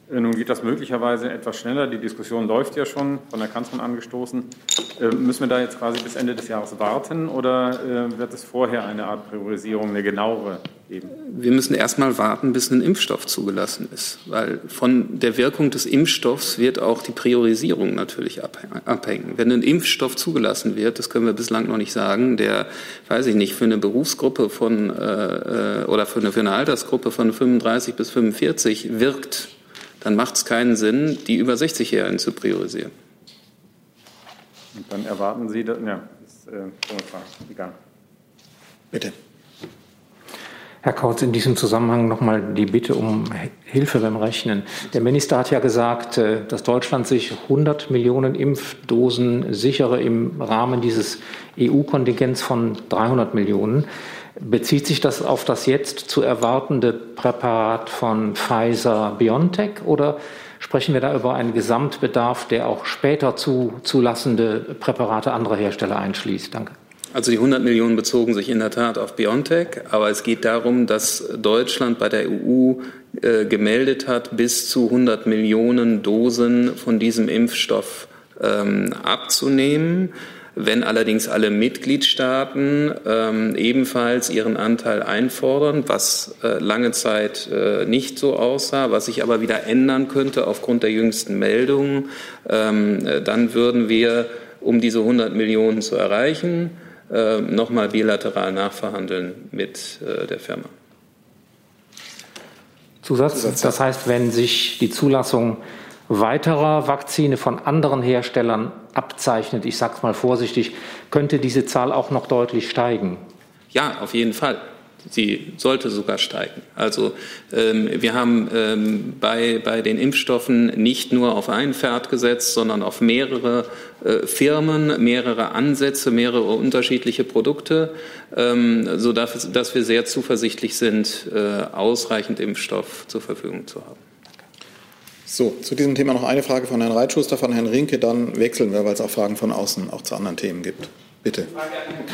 Äh, nun geht das möglicherweise etwas schneller. Die Diskussion läuft ja schon, von der Kanzlerin angestoßen. Äh, müssen wir da jetzt quasi bis Ende des Jahres warten oder äh, wird es vorher eine Art Priorisierung, eine genauere geben? Wir müssen erst mal warten, bis ein Impfstoff zugelassen ist, weil von der Wirkung des Impfstoffs wird auch die Priorisierung natürlich abhängen. Wenn ein Impfstoff zugelassen wird, das können wir bislang noch nicht sagen, der, weiß ich nicht, für eine Berufsgruppe von oder für eine, für eine Altersgruppe von 35 bis 45 wirkt, dann macht es keinen Sinn, die über 60-Jährigen zu priorisieren. Und dann erwarten Sie, dass, ja, das ist äh, egal. Bitte. Herr Kautz, in diesem Zusammenhang nochmal die Bitte um Hilfe beim Rechnen. Der Minister hat ja gesagt, äh, dass Deutschland sich 100 Millionen Impfdosen sichere im Rahmen dieses EU-Kontingents von 300 Millionen. Bezieht sich das auf das jetzt zu erwartende Präparat von Pfizer BioNTech oder sprechen wir da über einen Gesamtbedarf, der auch später zu zulassende Präparate anderer Hersteller einschließt? Danke. Also die 100 Millionen bezogen sich in der Tat auf BioNTech, aber es geht darum, dass Deutschland bei der EU äh, gemeldet hat, bis zu 100 Millionen Dosen von diesem Impfstoff ähm, abzunehmen. Wenn allerdings alle Mitgliedstaaten ähm, ebenfalls ihren Anteil einfordern, was äh, lange Zeit äh, nicht so aussah, was sich aber wieder ändern könnte aufgrund der jüngsten Meldungen, ähm, äh, dann würden wir, um diese 100 Millionen zu erreichen, äh, nochmal bilateral nachverhandeln mit äh, der Firma. Zusatz. Das heißt, wenn sich die Zulassung weiterer Vakzine von anderen Herstellern abzeichnet, ich sage es mal vorsichtig, könnte diese Zahl auch noch deutlich steigen? Ja, auf jeden Fall. Sie sollte sogar steigen. Also ähm, wir haben ähm, bei, bei den Impfstoffen nicht nur auf ein Pferd gesetzt, sondern auf mehrere äh, Firmen, mehrere Ansätze, mehrere unterschiedliche Produkte, ähm, sodass dass wir sehr zuversichtlich sind, äh, ausreichend Impfstoff zur Verfügung zu haben. So, zu diesem Thema noch eine Frage von Herrn Reitschuster, von Herrn Rinke, dann wechseln wir, weil es auch Fragen von außen auch zu anderen Themen gibt. Bitte.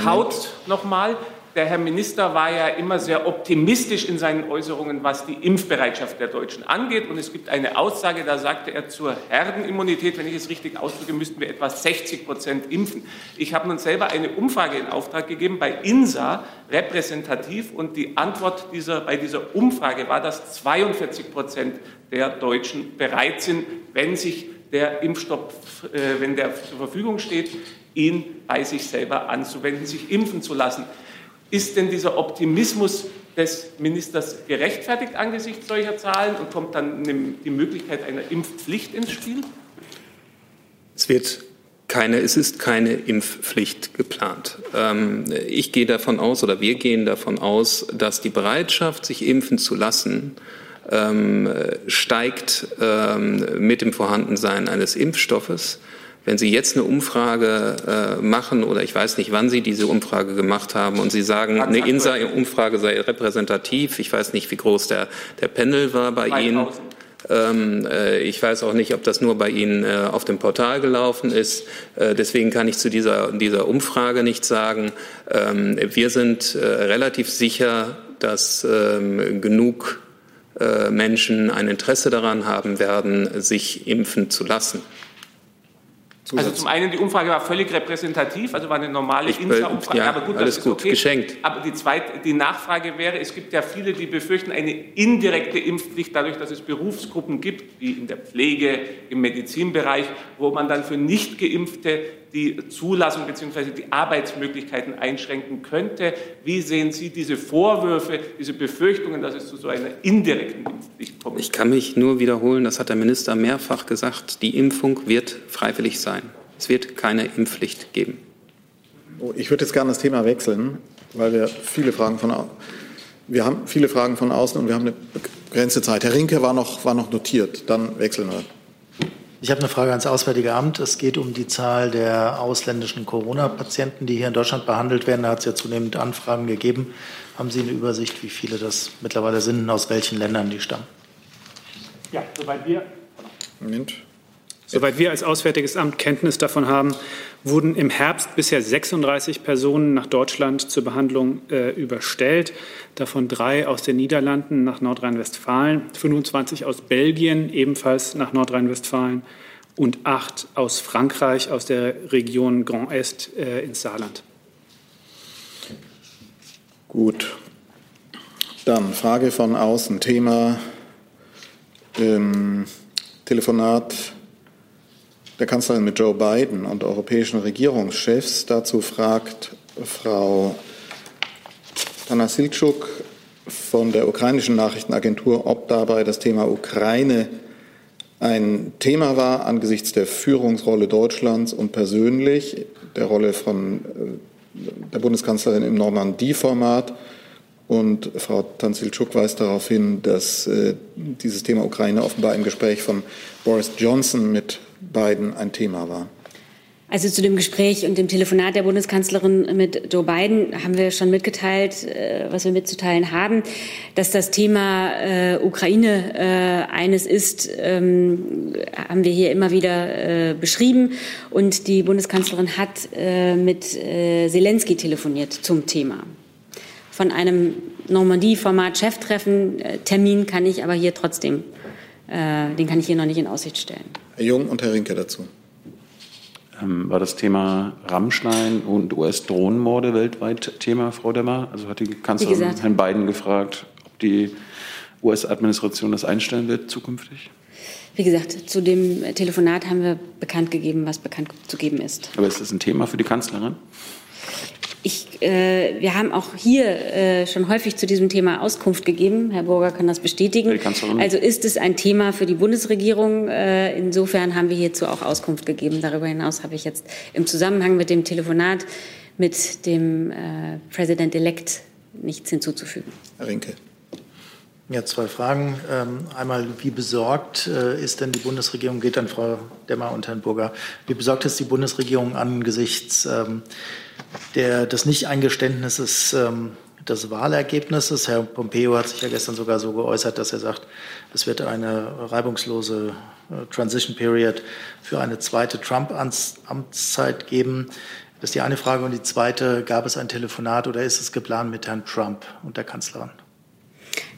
Kaut nochmal. Der Herr Minister war ja immer sehr optimistisch in seinen Äußerungen, was die Impfbereitschaft der Deutschen angeht. Und es gibt eine Aussage, da sagte er zur Herdenimmunität, wenn ich es richtig ausdrücke, müssten wir etwa 60 Prozent impfen. Ich habe nun selber eine Umfrage in Auftrag gegeben bei INSA, repräsentativ, und die Antwort dieser, bei dieser Umfrage war, dass 42 Prozent der Deutschen bereit sind, wenn sich der Impfstoff, äh, wenn der zur Verfügung steht, ihn bei sich selber anzuwenden, sich impfen zu lassen. Ist denn dieser Optimismus des Ministers gerechtfertigt angesichts solcher Zahlen und kommt dann die Möglichkeit einer Impfpflicht ins Spiel? Es wird keine, es ist keine Impfpflicht geplant. Ähm, ich gehe davon aus oder wir gehen davon aus, dass die Bereitschaft, sich impfen zu lassen, ähm, steigt ähm, mit dem Vorhandensein eines Impfstoffes. Wenn Sie jetzt eine Umfrage äh, machen oder ich weiß nicht, wann Sie diese Umfrage gemacht haben und Sie sagen, eine INSA-Umfrage sei repräsentativ, ich weiß nicht, wie groß der, der Panel war bei 2000. Ihnen. Ähm, äh, ich weiß auch nicht, ob das nur bei Ihnen äh, auf dem Portal gelaufen ist. Äh, deswegen kann ich zu dieser, dieser Umfrage nichts sagen. Ähm, wir sind äh, relativ sicher, dass ähm, genug äh, Menschen ein Interesse daran haben werden, sich impfen zu lassen. Zusatz. Also zum einen, die Umfrage war völlig repräsentativ, also war eine normale Insta-Umfrage. Ja, aber gut, alles gut, okay. geschenkt. Aber die, zweite, die Nachfrage wäre, es gibt ja viele, die befürchten eine indirekte Impfpflicht, dadurch, dass es Berufsgruppen gibt, wie in der Pflege, im Medizinbereich, wo man dann für Nicht-Geimpfte die Zulassung bzw. die Arbeitsmöglichkeiten einschränken könnte. Wie sehen Sie diese Vorwürfe, diese Befürchtungen, dass es zu so einer indirekten Impfpflicht kommt? Ich kann mich nur wiederholen, das hat der Minister mehrfach gesagt, die Impfung wird freiwillig sein. Es wird keine Impfpflicht geben. Oh, ich würde jetzt gerne das Thema wechseln, weil wir viele Fragen von wir haben viele Fragen von außen und wir haben eine begrenzte Zeit. Herr Rinke war noch, war noch notiert. Dann wechseln wir. Ich habe eine Frage ans Auswärtige Amt. Es geht um die Zahl der ausländischen Corona-Patienten, die hier in Deutschland behandelt werden. Da hat es ja zunehmend Anfragen gegeben. Haben Sie eine Übersicht, wie viele das mittlerweile sind und aus welchen Ländern die stammen? Ja, soweit wir, Moment. Soweit wir als Auswärtiges Amt Kenntnis davon haben, wurden im Herbst bisher 36 Personen nach Deutschland zur Behandlung äh, überstellt, davon drei aus den Niederlanden nach Nordrhein-Westfalen, 25 aus Belgien ebenfalls nach Nordrhein-Westfalen und acht aus Frankreich aus der Region Grand Est äh, ins Saarland. Gut. Dann Frage von außen. Thema ähm, Telefonat der Kanzlerin mit Joe Biden und europäischen Regierungschefs. Dazu fragt Frau Tanasilczuk von der ukrainischen Nachrichtenagentur, ob dabei das Thema Ukraine ein Thema war angesichts der Führungsrolle Deutschlands und persönlich der Rolle von äh, der Bundeskanzlerin im Normandie-Format. Und Frau Tanzilczuk weist darauf hin, dass äh, dieses Thema Ukraine offenbar im Gespräch von Boris Johnson mit Biden ein Thema war. Also zu dem Gespräch und dem Telefonat der Bundeskanzlerin mit Joe Biden haben wir schon mitgeteilt, äh, was wir mitzuteilen haben, dass das Thema äh, Ukraine äh, eines ist, ähm, haben wir hier immer wieder beschrieben. Und die Bundeskanzlerin hat mit Zelensky telefoniert zum Thema. Von einem Normandie-Format Cheftreffen Termin kann ich aber hier trotzdem, den kann ich hier noch nicht in Aussicht stellen. Herr Jung und Herr Rinke dazu. Ähm, war das Thema Rammstein und US-Drohnenmorde weltweit Thema, Frau Demmer? Also hat die Kanzlerin Herrn Biden gefragt, ob die US-Administration das einstellen wird zukünftig? Wie gesagt, zu dem Telefonat haben wir bekannt gegeben, was bekannt zu geben ist. Aber ist das ein Thema für die Kanzlerin? Ich, äh, wir haben auch hier äh, schon häufig zu diesem Thema Auskunft gegeben. Herr Burger kann das bestätigen. Also ist es ein Thema für die Bundesregierung. Äh, insofern haben wir hierzu auch Auskunft gegeben. Darüber hinaus habe ich jetzt im Zusammenhang mit dem Telefonat mit dem äh, President-elect nichts hinzuzufügen. Herr Rinke. Ja, zwei Fragen. Ähm, einmal, wie besorgt äh, ist denn die Bundesregierung, geht an Frau Demmer und Herrn Burger, wie besorgt ist die Bundesregierung angesichts ähm, der, des Nicht-Eingeständnisses ähm, des Wahlergebnisses. Herr Pompeo hat sich ja gestern sogar so geäußert, dass er sagt, es wird eine reibungslose äh, Transition Period für eine zweite Trump-Amtszeit geben. Das ist die eine Frage. Und die zweite, gab es ein Telefonat oder ist es geplant mit Herrn Trump und der Kanzlerin?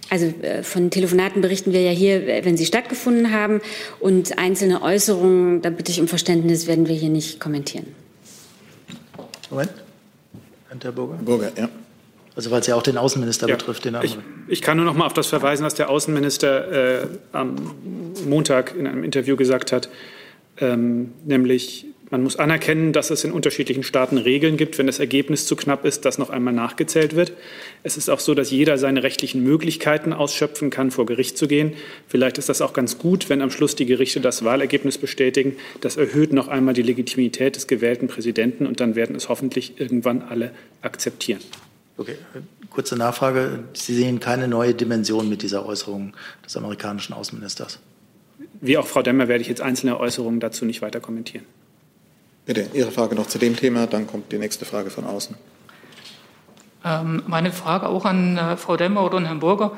Also äh, von Telefonaten berichten wir ja hier, wenn sie stattgefunden haben. Und einzelne Äußerungen, da bitte ich um Verständnis, werden wir hier nicht kommentieren. Moment. Herr Burger? Burger, ja. Also weil es ja auch den Außenminister ja, betrifft. Den ich, ich, kann nur noch mal auf das verweisen, was der Außenminister äh, am Montag in einem Interview gesagt hat, ähm, nämlich man muss anerkennen, dass es in unterschiedlichen Staaten Regeln gibt, wenn das Ergebnis zu knapp ist, dass noch einmal nachgezählt wird. Es ist auch so, dass jeder seine rechtlichen Möglichkeiten ausschöpfen kann, vor Gericht zu gehen. Vielleicht ist das auch ganz gut, wenn am Schluss die Gerichte das Wahlergebnis bestätigen. Das erhöht noch einmal die Legitimität des gewählten Präsidenten und dann werden es hoffentlich irgendwann alle akzeptieren. Okay, kurze Nachfrage. Sie sehen keine neue Dimension mit dieser Äußerung des amerikanischen Außenministers? Wie auch Frau Demmer werde ich jetzt einzelne Äußerungen dazu nicht weiter kommentieren. Bitte, Ihre Frage noch zu dem Thema, dann kommt die nächste Frage von außen. Ähm, meine Frage auch an äh, Frau Demmer oder an Herrn Burger.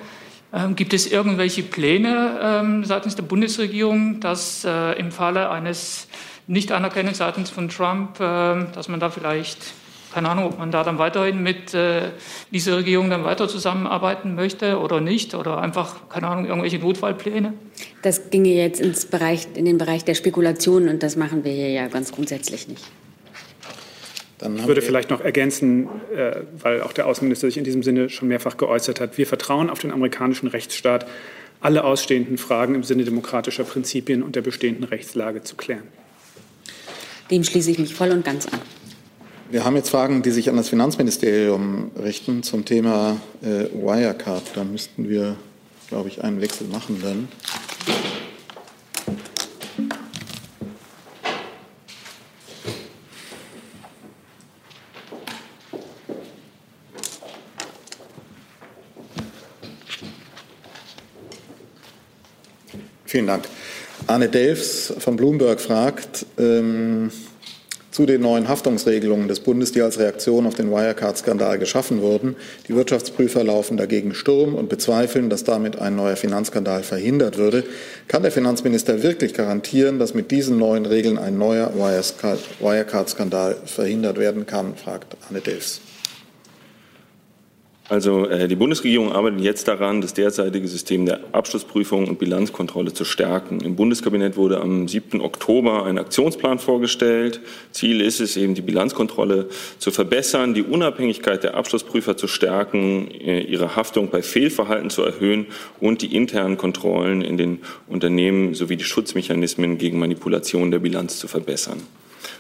Ähm, gibt es irgendwelche Pläne ähm, seitens der Bundesregierung, dass äh, im Falle eines Nichtanerkennens seitens von Trump, dass man da vielleicht keine Ahnung, ob man da dann weiterhin mit äh, dieser Regierung dann weiter zusammenarbeiten möchte oder nicht oder einfach, keine Ahnung, irgendwelche Notfallpläne? Das ginge jetzt ins Bereich, in den Bereich der Spekulation und das machen wir hier ja ganz grundsätzlich nicht. ich würde vielleicht noch ergänzen, äh, weil auch der Außenminister sich in diesem Sinne schon mehrfach geäußert hat. Wir vertrauen auf den amerikanischen Rechtsstaat, alle ausstehenden Fragen im Sinne demokratischer Prinzipien und der bestehenden Rechtslage zu klären. Dem schließe ich mich voll und ganz an. Wir haben jetzt Fragen, die sich an das Finanzministerium richten zum Thema äh, Wirecard. Da müssten wir, glaube ich, einen Wechsel machen dann. Vielen Dank. Arne Delfs von Bloomberg fragt, ähm, zu den neuen Haftungsregelungen des Bundes, die als Reaktion auf den Wirecard-Skandal geschaffen wurden. Die Wirtschaftsprüfer laufen dagegen Sturm und bezweifeln, dass damit ein neuer Finanzskandal verhindert würde. Kann der Finanzminister wirklich garantieren, dass mit diesen neuen Regeln ein neuer Wirecard-Skandal verhindert werden kann, fragt Anne Delfs. Also äh, die Bundesregierung arbeitet jetzt daran, das derzeitige System der Abschlussprüfung und Bilanzkontrolle zu stärken. Im Bundeskabinett wurde am 7. Oktober ein Aktionsplan vorgestellt. Ziel ist es eben, die Bilanzkontrolle zu verbessern, die Unabhängigkeit der Abschlussprüfer zu stärken, äh, ihre Haftung bei Fehlverhalten zu erhöhen und die internen Kontrollen in den Unternehmen sowie die Schutzmechanismen gegen Manipulation der Bilanz zu verbessern.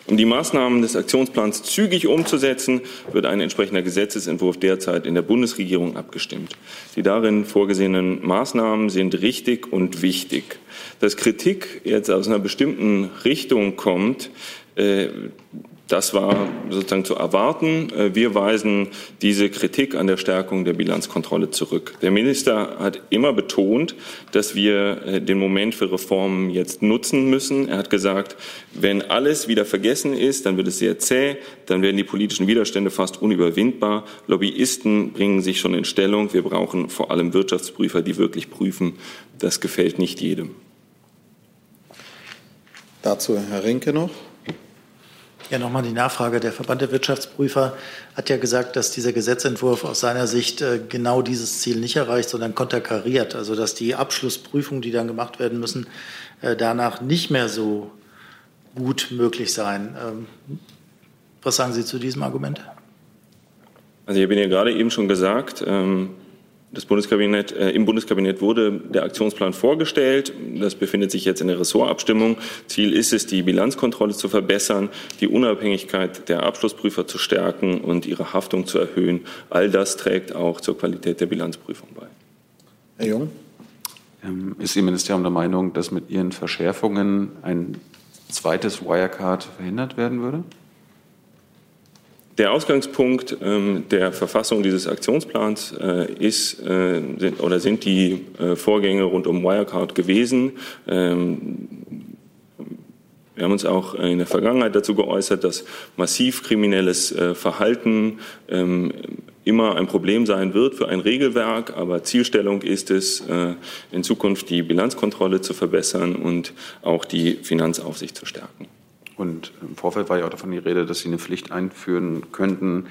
Um die Maßnahmen des Aktionsplans zügig umzusetzen, wird ein entsprechender Gesetzesentwurf derzeit in der Bundesregierung abgestimmt. Die darin vorgesehenen Maßnahmen sind richtig und wichtig. Dass Kritik jetzt aus einer bestimmten Richtung kommt, äh, das war sozusagen zu erwarten. Äh, wir weisen diese Kritik an der Stärkung der Bilanzkontrolle zurück. Der Minister hat immer betont, dass wir äh, den Moment für Reformen jetzt nutzen müssen. Er hat gesagt, wenn alles wieder vergessen ist, dann wird es sehr zäh, dann werden die politischen Widerstände fast unüberwindbar. Lobbyisten bringen sich schon in Stellung. Wir brauchen vor allem Wirtschaftsprüfer, die wirklich prüfen. Das gefällt nicht jedem. Dazu Herr Rinke noch. Ja, nochmal die Nachfrage. Der Verband der Wirtschaftsprüfer hat ja gesagt, dass dieser Gesetzentwurf aus seiner Sicht äh, genau dieses Ziel nicht erreicht, sondern konterkariert. Also dass die Abschlussprüfungen, die dann gemacht werden müssen, äh, danach nicht mehr so gut möglich seien. Ähm, was sagen Sie zu diesem Argument? Also ich habe Ihnen ja gerade eben schon gesagt, ähm, das Bundeskabinett, äh, Im Bundeskabinett wurde der Aktionsplan vorgestellt. Das befindet sich jetzt in der Ressortabstimmung. Ziel ist es, die Bilanzkontrolle zu verbessern, die Unabhängigkeit der Abschlussprüfer zu stärken und ihre Haftung zu erhöhen. All das trägt auch zur Qualität der Bilanzprüfung bei. Herr Jung? Ähm, ist Ihr Ministerium der Meinung, dass mit Ihren Verschärfungen ein zweites Wirecard verhindert werden würde? Der Ausgangspunkt ähm, der Verfassung dieses Aktionsplans äh, ist äh, sind, oder sind die äh, Vorgänge rund um Wirecard gewesen. Ähm, wir haben uns auch in der Vergangenheit dazu geäußert, dass massiv kriminelles Verhalten ähm, immer ein Problem sein wird für ein Regelwerk, aber Zielstellung ist es, in Zukunft die Bilanzkontrolle zu verbessern und auch die Finanzaufsicht zu stärken. Und im Vorfeld war ja auch davon die Rede, dass Sie eine Pflicht einführen könnten,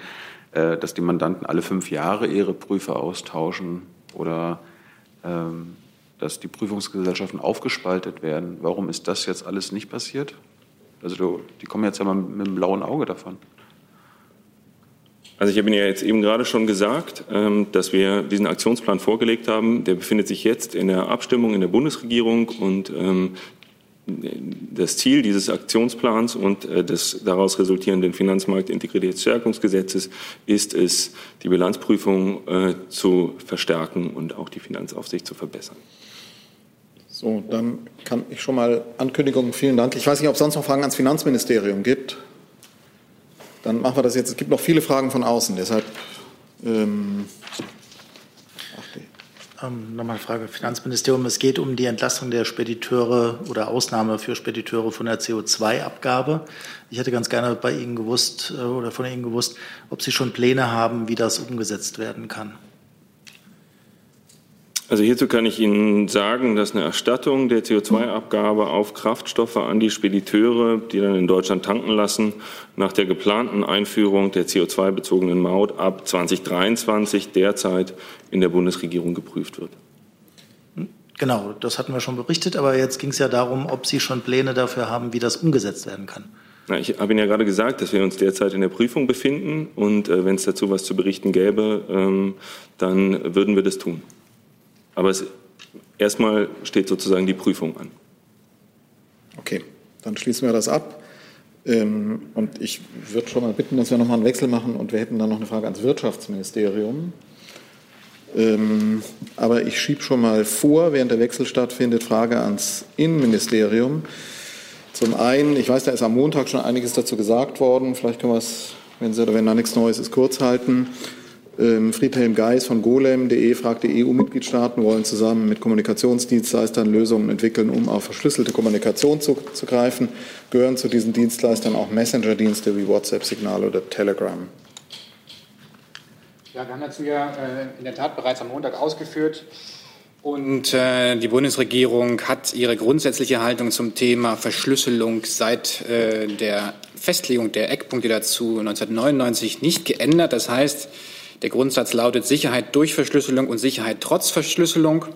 äh, dass die Mandanten alle fünf Jahre ihre Prüfer austauschen oder ähm, dass die Prüfungsgesellschaften aufgespaltet werden. Warum ist das jetzt alles nicht passiert? Also die kommen jetzt ja mal mit dem blauen Auge davon. Also ich habe Ihnen ja jetzt eben gerade schon gesagt, ähm, dass wir diesen Aktionsplan vorgelegt haben. Der befindet sich jetzt in der Abstimmung in der Bundesregierung und ähm, das Ziel dieses Aktionsplans und äh, des daraus resultierenden Finanzmarktintegritätsstärkungsgesetzes ist es, die Bilanzprüfung äh, zu verstärken und auch die Finanzaufsicht zu verbessern. So, dann kann ich schon mal Ankündigungen. Vielen Dank. Ich weiß nicht, ob es sonst noch Fragen ans Finanzministerium gibt. Dann machen wir das jetzt. Es gibt noch viele Fragen von außen. Deshalb ähm, ähm, nochmal eine Frage, Finanzministerium. Es geht um die Entlastung der Spediteure oder Ausnahme für Spediteure von der CO2-Abgabe. Ich hätte ganz gerne bei Ihnen gewusst äh, oder von Ihnen gewusst, ob Sie schon Pläne haben, wie das umgesetzt werden kann. Also hierzu kann ich Ihnen sagen, dass eine Erstattung der CO2-Abgabe auf Kraftstoffe an die Spediteure, die dann in Deutschland tanken lassen, nach der geplanten Einführung der CO2-bezogenen Maut ab 2023 derzeit in der Bundesregierung geprüft wird. Genau, das hatten wir schon berichtet, aber jetzt ging es ja darum, ob Sie schon Pläne dafür haben, wie das umgesetzt werden kann. Na, ich habe Ihnen ja gerade gesagt, dass wir uns derzeit in der Prüfung befinden und äh, wenn es dazu was zu berichten gäbe, ähm, dann würden wir das tun. Aber es, erstmal steht sozusagen die Prüfung an. Okay, dann schließen wir das ab. Ähm, und ich würde schon mal bitten, dass wir nochmal einen Wechsel machen und wir hätten dann noch eine Frage ans Wirtschaftsministerium. Ähm, aber ich schiebe schon mal vor, während der Wechsel stattfindet, Frage ans Innenministerium. Zum einen, ich weiß, da ist am Montag schon einiges dazu gesagt worden. Vielleicht können wir es, wenn, Sie, wenn da nichts Neues ist, kurz halten. Ähm, Friedhelm Geis von golem.de fragt, die EU-Mitgliedstaaten wollen zusammen mit Kommunikationsdienstleistern Lösungen entwickeln, um auf verschlüsselte Kommunikation zuzugreifen. Gehören zu diesen Dienstleistern auch Messenger-Dienste wie WhatsApp-Signal oder Telegram? Ja, wir haben dazu ja äh, in der Tat bereits am Montag ausgeführt. Und äh, die Bundesregierung hat ihre grundsätzliche Haltung zum Thema Verschlüsselung seit äh, der Festlegung der Eckpunkte dazu 1999 nicht geändert. Das heißt, der Grundsatz lautet Sicherheit durch Verschlüsselung und Sicherheit trotz Verschlüsselung.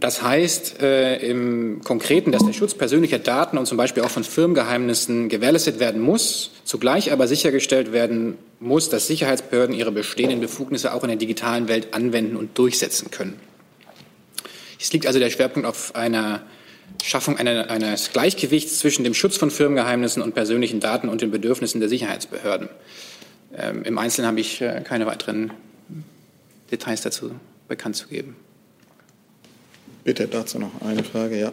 Das heißt äh, im Konkreten, dass der Schutz persönlicher Daten und zum Beispiel auch von Firmengeheimnissen gewährleistet werden muss, zugleich aber sichergestellt werden muss, dass Sicherheitsbehörden ihre bestehenden Befugnisse auch in der digitalen Welt anwenden und durchsetzen können. Es liegt also der Schwerpunkt auf einer Schaffung eines Gleichgewichts zwischen dem Schutz von Firmengeheimnissen und persönlichen Daten und den Bedürfnissen der Sicherheitsbehörden. Ähm, Im Einzelnen habe ich äh, keine weiteren Details dazu bekannt zu geben. Bitte dazu noch eine Frage, ja.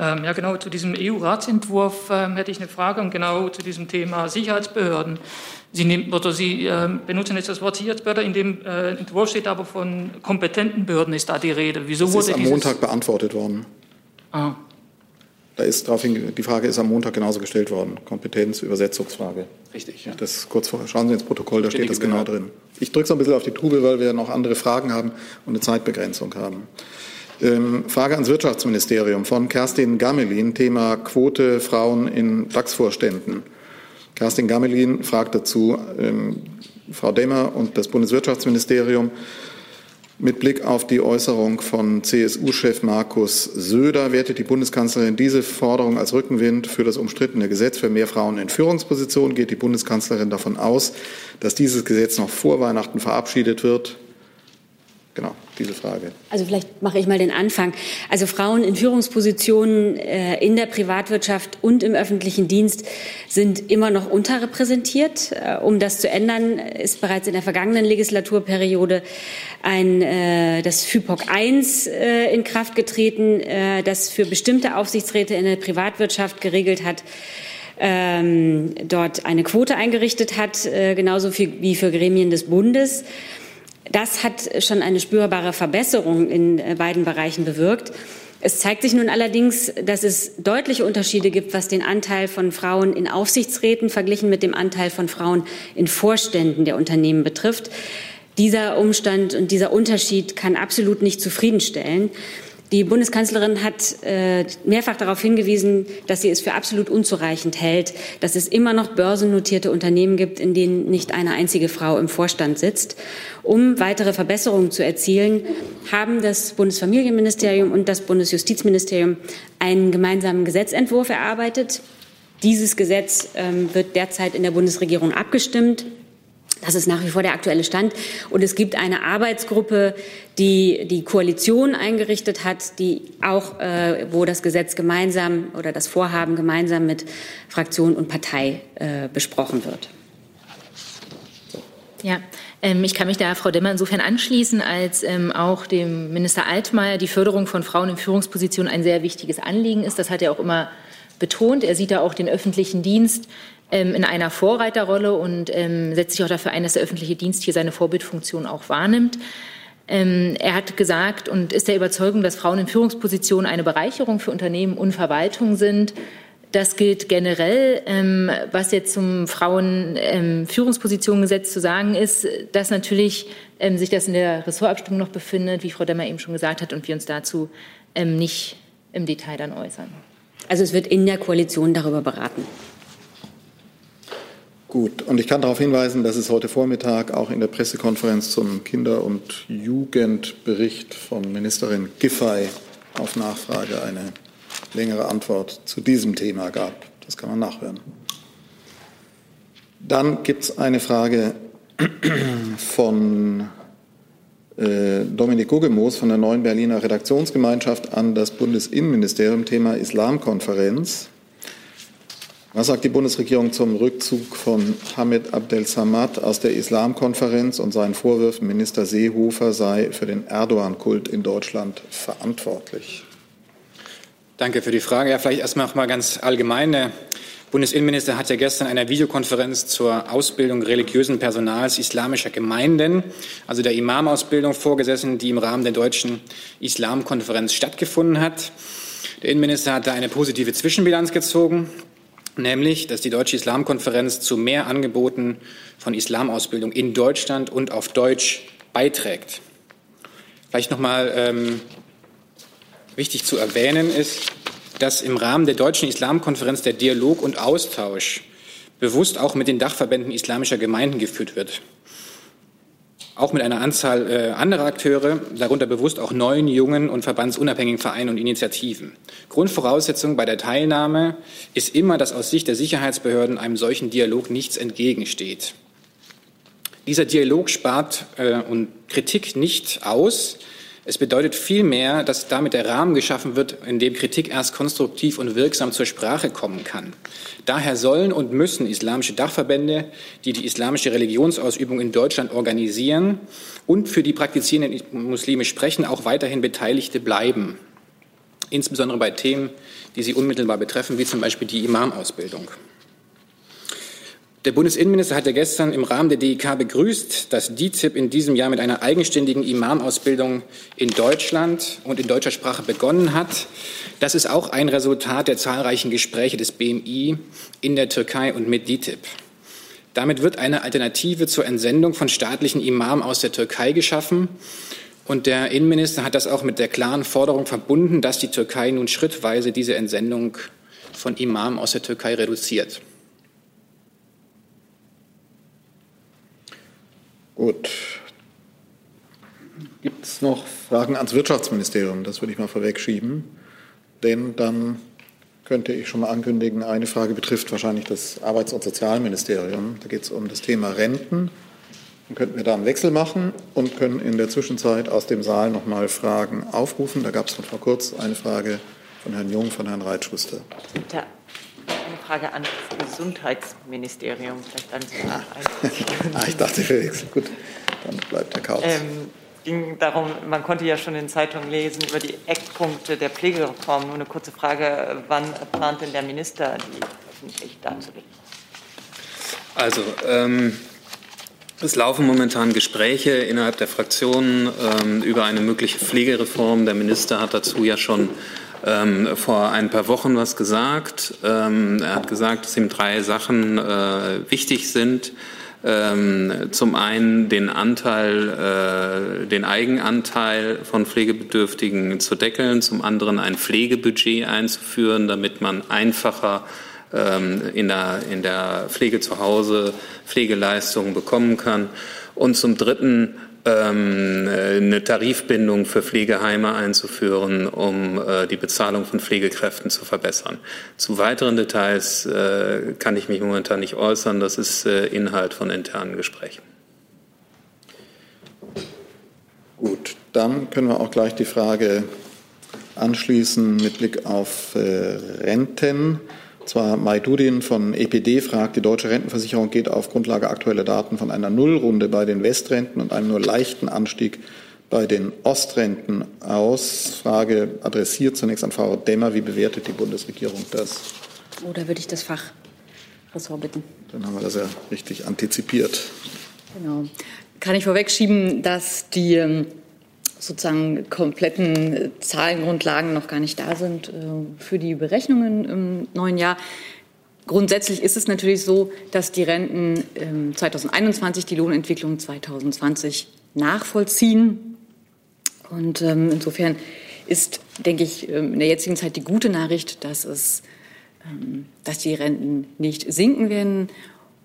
Ähm, ja, genau, zu diesem EU-Ratsentwurf ähm, hätte ich eine Frage und genau zu diesem Thema Sicherheitsbehörden. Sie, nehmen, oder Sie ähm, benutzen jetzt das Wort Sicherheitsbehörde, in dem äh, Entwurf steht aber von kompetenten Behörden ist da die Rede. Wieso das wurde ist am Montag beantwortet worden. Ah. Da ist darauf die Frage ist am Montag genauso gestellt worden. Kompetenz, Übersetzungsfrage. Richtig, ja. Das kurz vor, schauen Sie ins Protokoll, da steht das genau drin. Ich drücke so ein bisschen auf die Tube, weil wir noch andere Fragen haben und eine Zeitbegrenzung haben. Ähm, Frage ans Wirtschaftsministerium von Kerstin Gamelin, Thema Quote Frauen in DAX-Vorständen. Kerstin Gamelin fragt dazu ähm, Frau Demmer und das Bundeswirtschaftsministerium, mit Blick auf die Äußerung von CSU-Chef Markus Söder wertet die Bundeskanzlerin diese Forderung als Rückenwind für das umstrittene Gesetz für mehr Frauen in Führungspositionen. Geht die Bundeskanzlerin davon aus, dass dieses Gesetz noch vor Weihnachten verabschiedet wird? Genau, diese Frage. Also vielleicht mache ich mal den Anfang. Also Frauen in Führungspositionen äh, in der Privatwirtschaft und im öffentlichen Dienst sind immer noch unterrepräsentiert. Äh, um das zu ändern, ist bereits in der vergangenen Legislaturperiode ein, äh, das FIPOC I äh, in Kraft getreten, äh, das für bestimmte Aufsichtsräte in der Privatwirtschaft geregelt hat, ähm, dort eine Quote eingerichtet hat, äh, genauso viel wie für Gremien des Bundes. Das hat schon eine spürbare Verbesserung in äh, beiden Bereichen bewirkt. Es zeigt sich nun allerdings, dass es deutliche Unterschiede gibt, was den Anteil von Frauen in Aufsichtsräten verglichen mit dem Anteil von Frauen in Vorständen der Unternehmen betrifft. Dieser Umstand und dieser Unterschied kann absolut nicht zufriedenstellen. Die Bundeskanzlerin hat äh, mehrfach darauf hingewiesen, dass sie es für absolut unzureichend hält, dass es immer noch börsennotierte Unternehmen gibt, in denen nicht eine einzige Frau im Vorstand sitzt. Um weitere Verbesserungen zu erzielen, haben das Bundesfamilienministerium und das Bundesjustizministerium einen gemeinsamen Gesetzentwurf erarbeitet. Dieses Gesetz ähm, wird derzeit in der Bundesregierung abgestimmt. Das ist nach wie vor der aktuelle Stand. Und es gibt eine Arbeitsgruppe, die die Koalition eingerichtet hat, die auch, äh, wo das Gesetz gemeinsam oder das Vorhaben gemeinsam mit Fraktion und Partei äh, besprochen wird. Ja, ähm, ich kann mich da Frau Demmer insofern anschließen, als ähm, auch dem Minister Altmaier die Förderung von Frauen in Führungspositionen ein sehr wichtiges Anliegen ist. Das hat er auch immer betont. Er sieht da auch den öffentlichen Dienst in einer Vorreiterrolle und ähm, setzt sich auch dafür ein, dass der öffentliche Dienst hier seine Vorbildfunktion auch wahrnimmt. Ähm, er hat gesagt und ist der Überzeugung, dass Frauen in Führungspositionen eine Bereicherung für Unternehmen und Verwaltung sind. Das gilt generell. Ähm, was jetzt zum Frauenführungspositionengesetz ähm, zu sagen ist, dass natürlich ähm, sich das in der Ressortabstimmung noch befindet, wie Frau Demmer eben schon gesagt hat, und wir uns dazu ähm, nicht im Detail dann äußern. Also es wird in der Koalition darüber beraten. Gut, und ich kann darauf hinweisen, dass es heute Vormittag auch in der Pressekonferenz zum Kinder- und Jugendbericht von Ministerin Giffey auf Nachfrage eine längere Antwort zu diesem Thema gab. Das kann man nachhören. Dann gibt es eine Frage von äh, Dominik Guggemoos von der Neuen Berliner Redaktionsgemeinschaft an das Bundesinnenministerium, Thema Islamkonferenz. Was sagt die Bundesregierung zum Rückzug von Hamid Abdel Samad aus der Islamkonferenz und seinen Vorwürfen, Minister Seehofer sei für den Erdogan-Kult in Deutschland verantwortlich? Danke für die Frage. Ja, vielleicht erstmal noch mal ganz allgemeine Bundesinnenminister hat ja gestern in einer Videokonferenz zur Ausbildung religiösen Personals islamischer Gemeinden, also der Imamausbildung, vorgesessen, die im Rahmen der deutschen Islamkonferenz stattgefunden hat. Der Innenminister hat da eine positive Zwischenbilanz gezogen, nämlich, dass die Deutsche Islamkonferenz zu mehr Angeboten von Islamausbildung in Deutschland und auf Deutsch beiträgt. Vielleicht noch mal ähm, wichtig zu erwähnen ist, dass im Rahmen der Deutschen Islamkonferenz der Dialog und Austausch bewusst auch mit den Dachverbänden islamischer Gemeinden geführt wird. Auch mit einer Anzahl äh, anderer Akteure, darunter bewusst auch neuen, jungen und verbandsunabhängigen Vereinen und Initiativen. Grundvoraussetzung bei der Teilnahme ist immer, dass aus Sicht der Sicherheitsbehörden einem solchen Dialog nichts entgegensteht. Dieser Dialog spart äh, und Kritik nicht aus, es bedeutet vielmehr, dass damit der Rahmen geschaffen wird, in dem Kritik erst konstruktiv und wirksam zur Sprache kommen kann. Daher sollen und müssen islamische Dachverbände, die die islamische Religionsausübung in Deutschland organisieren und für die praktizierenden Muslime sprechen, auch weiterhin Beteiligte bleiben. Insbesondere bei Themen, die sie unmittelbar betreffen, wie zum Beispiel die Imamausbildung. Der Bundesinnenminister hatte gestern im Rahmen der DIK begrüßt, dass DIZIP in diesem Jahr mit einer eigenständigen Imamausbildung in Deutschland und in deutscher Sprache begonnen hat. Das ist auch ein Resultat der zahlreichen Gespräche des BMI in der Türkei und mit DITIB. Damit wird eine Alternative zur Entsendung von staatlichen Imamen aus der Türkei geschaffen. Und der Innenminister hat das auch mit der klaren Forderung verbunden, dass die Türkei nun schrittweise diese Entsendung von Imamen aus der Türkei reduziert. Gut. Gibt es noch Fragen ans Wirtschaftsministerium? Das würde ich mal vorwegschieben. Denn dann könnte ich schon mal ankündigen, eine Frage betrifft wahrscheinlich das Arbeits- und Sozialministerium. Da geht es um das Thema Renten. Dann könnten wir da einen Wechsel machen und können in der Zwischenzeit aus dem Saal noch mal Fragen aufrufen. Da gab es noch vor kurz eine Frage von Herrn Jung, von Herrn Reitschuster. Ja, eine Frage an das Gesundheitsministerium. Vielleicht an Sie ah. ah, ich dachte, Felix. Gut, dann bleibt der Kauz. Ähm, ging darum, man konnte ja schon in Zeitungen lesen über die Eckpunkte der Pflegereform. Nur eine kurze Frage, wann plant denn der Minister, die öffentlich darzulegen? Also, ähm, es laufen momentan Gespräche innerhalb der Fraktionen ähm, über eine mögliche Pflegereform. Der Minister hat dazu ja schon ähm, vor ein paar Wochen was gesagt. Ähm, er hat gesagt, dass ihm drei Sachen äh, wichtig sind. Ähm, zum einen den Anteil, äh, den Eigenanteil von Pflegebedürftigen zu deckeln, zum anderen ein Pflegebudget einzuführen, damit man einfacher ähm, in, der, in der Pflege zu Hause Pflegeleistungen bekommen kann. Und zum Dritten eine Tarifbindung für Pflegeheime einzuführen, um äh, die Bezahlung von Pflegekräften zu verbessern. Zu weiteren Details äh, kann ich mich momentan nicht äußern. Das ist äh, Inhalt von internen Gesprächen. Gut, dann können wir auch gleich die Frage anschließen mit Blick auf Renten zwar Maidudin von EPD fragt, die deutsche Rentenversicherung geht auf Grundlage aktueller Daten von einer Nullrunde bei den Westrenten und einem nur leichten Anstieg bei den Ostrenten aus. Frage adressiert zunächst an Frau Demmer. Wie bewertet die Bundesregierung das? Oder oh, würde ich das Fachressort bitten? Dann haben wir das ja richtig antizipiert. Genau. Kann ich vorwegschieben, dass die ähm, sozusagen kompletten äh, Zahlengrundlagen noch gar nicht da sind äh, für die Berechnungen im neuen Jahr. Grundsätzlich ist es natürlich so, dass die Renten 2021 ähm, die Lohnentwicklung 2020 nachvollziehen. Und ähm, insofern ist, denke ich, ähm, in der jetzigen Zeit die gute Nachricht, dass, es, dass die Renten nicht sinken werden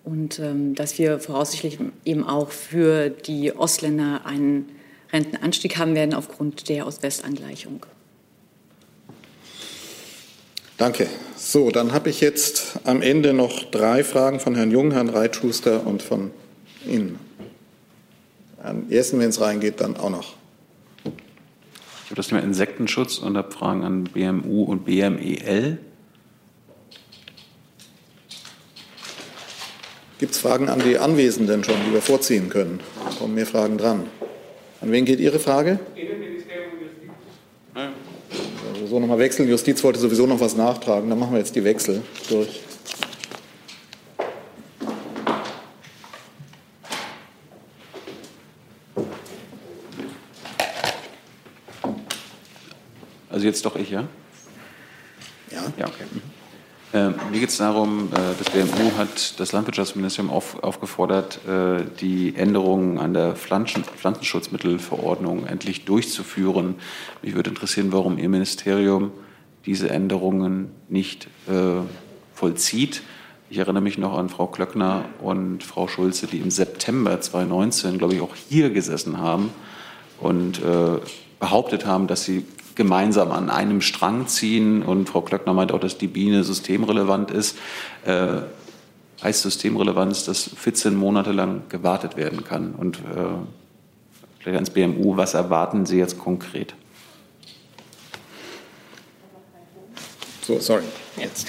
und dass wir voraussichtlich eben auch für die Ostländer einen Rentenanstieg haben werden aufgrund der Ost-West-Angleichung. Danke. So, dann habe ich jetzt am Ende noch drei Fragen von Herrn Jung, Herrn Reitschuster und von Ihnen. Herrn Jessen, wenn es reingeht, dann auch noch. Ich habe das Thema Insektenschutz und habe Fragen an BMU und BMEL. Gibt es Fragen an die Anwesenden schon, die wir vorziehen können? Da kommen mehr Fragen dran. An wen geht Ihre Frage? Innenministerium und Justiz. Ja. Also so nochmal wechseln. Justiz wollte sowieso noch was nachtragen. Dann machen wir jetzt die Wechsel durch. Also jetzt doch ich, ja? Ja. Ja, okay. Mhm. Äh, mir geht es darum, äh, das BMU hat das Landwirtschaftsministerium auf, aufgefordert, äh, die Änderungen an der Pflanzen, Pflanzenschutzmittelverordnung endlich durchzuführen. Mich würde interessieren, warum Ihr Ministerium diese Änderungen nicht äh, vollzieht. Ich erinnere mich noch an Frau Klöckner und Frau Schulze, die im September 2019, glaube ich, auch hier gesessen haben und äh, behauptet haben, dass sie gemeinsam an einem Strang ziehen. Und Frau Klöckner meint auch, dass die Biene systemrelevant ist. Äh, heißt Systemrelevanz, dass 14 Monate lang gewartet werden kann. Und äh, vielleicht ans BMU, was erwarten Sie jetzt konkret? So, sorry. Jetzt.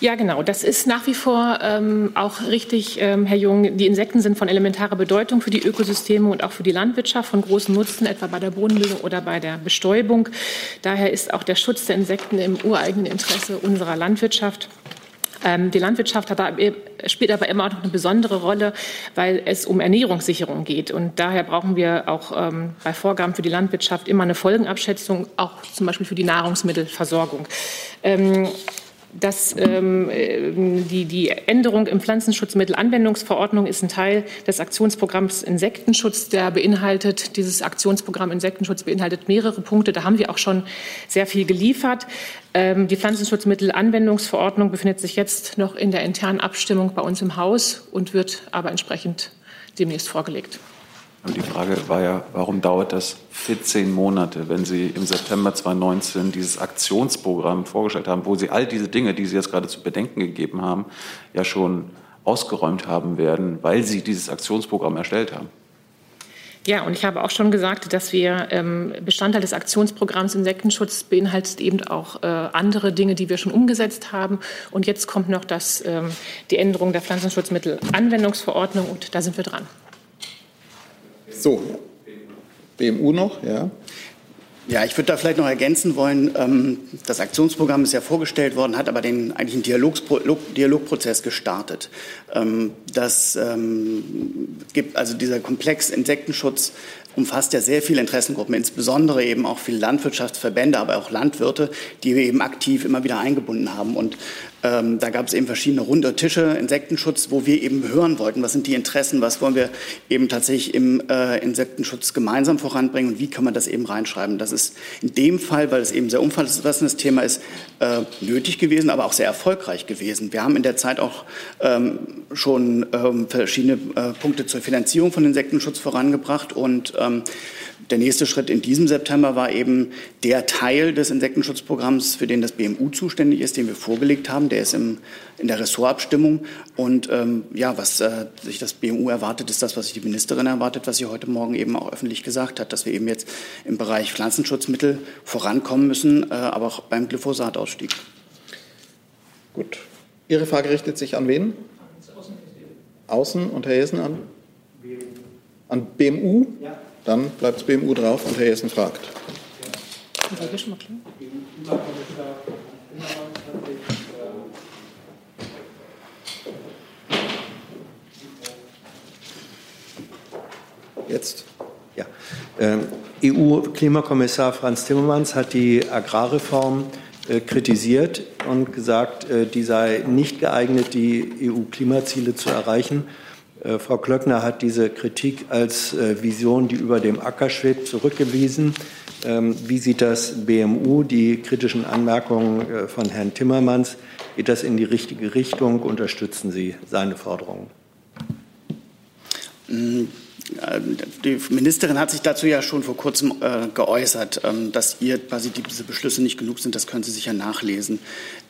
Ja, genau. Das ist nach wie vor ähm, auch richtig, ähm, Herr Jung. Die Insekten sind von elementarer Bedeutung für die Ökosysteme und auch für die Landwirtschaft von großem Nutzen, etwa bei der Bodenbildung oder bei der Bestäubung. Daher ist auch der Schutz der Insekten im ureigenen Interesse unserer Landwirtschaft. Ähm, die Landwirtschaft e, spielt aber immer auch noch eine besondere Rolle, weil es um Ernährungssicherung geht. Und daher brauchen wir auch ähm, bei Vorgaben für die Landwirtschaft immer eine Folgenabschätzung, auch zum Beispiel für die Nahrungsmittelversorgung. Dass ähm, die, die Änderung im Pflanzenschutzmittelanwendungsverordnung ist ein Teil des Aktionsprogramms Insektenschutz, der beinhaltet, dieses Aktionsprogramm Insektenschutz beinhaltet mehrere Punkte. Da haben wir auch schon sehr viel geliefert. Ähm, die Pflanzenschutzmittelanwendungsverordnung befindet sich jetzt noch in der internen Abstimmung bei uns im Haus und wird aber entsprechend demnächst vorgelegt. Und die Frage war ja, warum dauert das 14 Monate, wenn Sie im September 2019 dieses Aktionsprogramm vorgestellt haben, wo Sie all diese Dinge, die Sie jetzt gerade zu bedenken gegeben haben, ja schon ausgeräumt haben werden, weil Sie dieses Aktionsprogramm erstellt haben? Ja, und ich habe auch schon gesagt, dass wir ähm, Bestandteil des Aktionsprogramms Insektenschutz beinhaltet eben auch äh, andere Dinge, die wir schon umgesetzt haben. Und jetzt kommt noch das, ähm, die Änderung der Pflanzenschutzmittelanwendungsverordnung und da sind wir dran. So, BMU noch, ja. Ja, ich würde da vielleicht noch ergänzen wollen, ähm, das Aktionsprogramm ist ja vorgestellt worden, hat aber den eigentlichen Dialogprozess gestartet. Ähm, das ähm, gibt also dieser Komplex Insektenschutz umfasst ja sehr viele Interessengruppen, insbesondere eben auch viele Landwirtschaftsverbände, aber auch Landwirte, die wir eben aktiv immer wieder eingebunden haben. Und ähm, da gab es eben verschiedene runde Tische, Insektenschutz, wo wir eben hören wollten, was sind die Interessen, was wollen wir eben tatsächlich im äh, Insektenschutz gemeinsam voranbringen und wie kann man das eben reinschreiben. Das ist in dem Fall, weil es eben sehr umfassendes Thema ist, äh, nötig gewesen, aber auch sehr erfolgreich gewesen. Wir haben in der Zeit auch ähm, schon ähm, verschiedene äh, Punkte zur Finanzierung von Insektenschutz vorangebracht und ähm, der nächste Schritt in diesem September war eben der Teil des Insektenschutzprogramms, für den das BMU zuständig ist, den wir vorgelegt haben. Der ist im, in der Ressortabstimmung. Und ähm, ja, was äh, sich das BMU erwartet, ist das, was sich die Ministerin erwartet, was sie heute Morgen eben auch öffentlich gesagt hat, dass wir eben jetzt im Bereich Pflanzenschutzmittel vorankommen müssen, äh, aber auch beim Glyphosatausstieg. Gut. Ihre Frage richtet sich an wen? Außen und Herr Jessen an? An BMU? Ja. Dann bleibt das BMU drauf und Herr Jessen fragt. Jetzt. Ja. Ähm, EU-Klimakommissar Franz Timmermans hat die Agrarreform äh, kritisiert und gesagt, äh, die sei nicht geeignet, die EU-Klimaziele zu erreichen. Äh, Frau Klöckner hat diese Kritik als äh, Vision, die über dem Acker schwebt, zurückgewiesen. Ähm, wie sieht das BMU, die kritischen Anmerkungen äh, von Herrn Timmermans? Geht das in die richtige Richtung? Unterstützen Sie seine Forderungen? Mm, die Ministerin hat sich dazu ja schon vor kurzem äh, geäußert, ähm, dass ihr quasi diese Beschlüsse nicht genug sind. Das können Sie sicher nachlesen.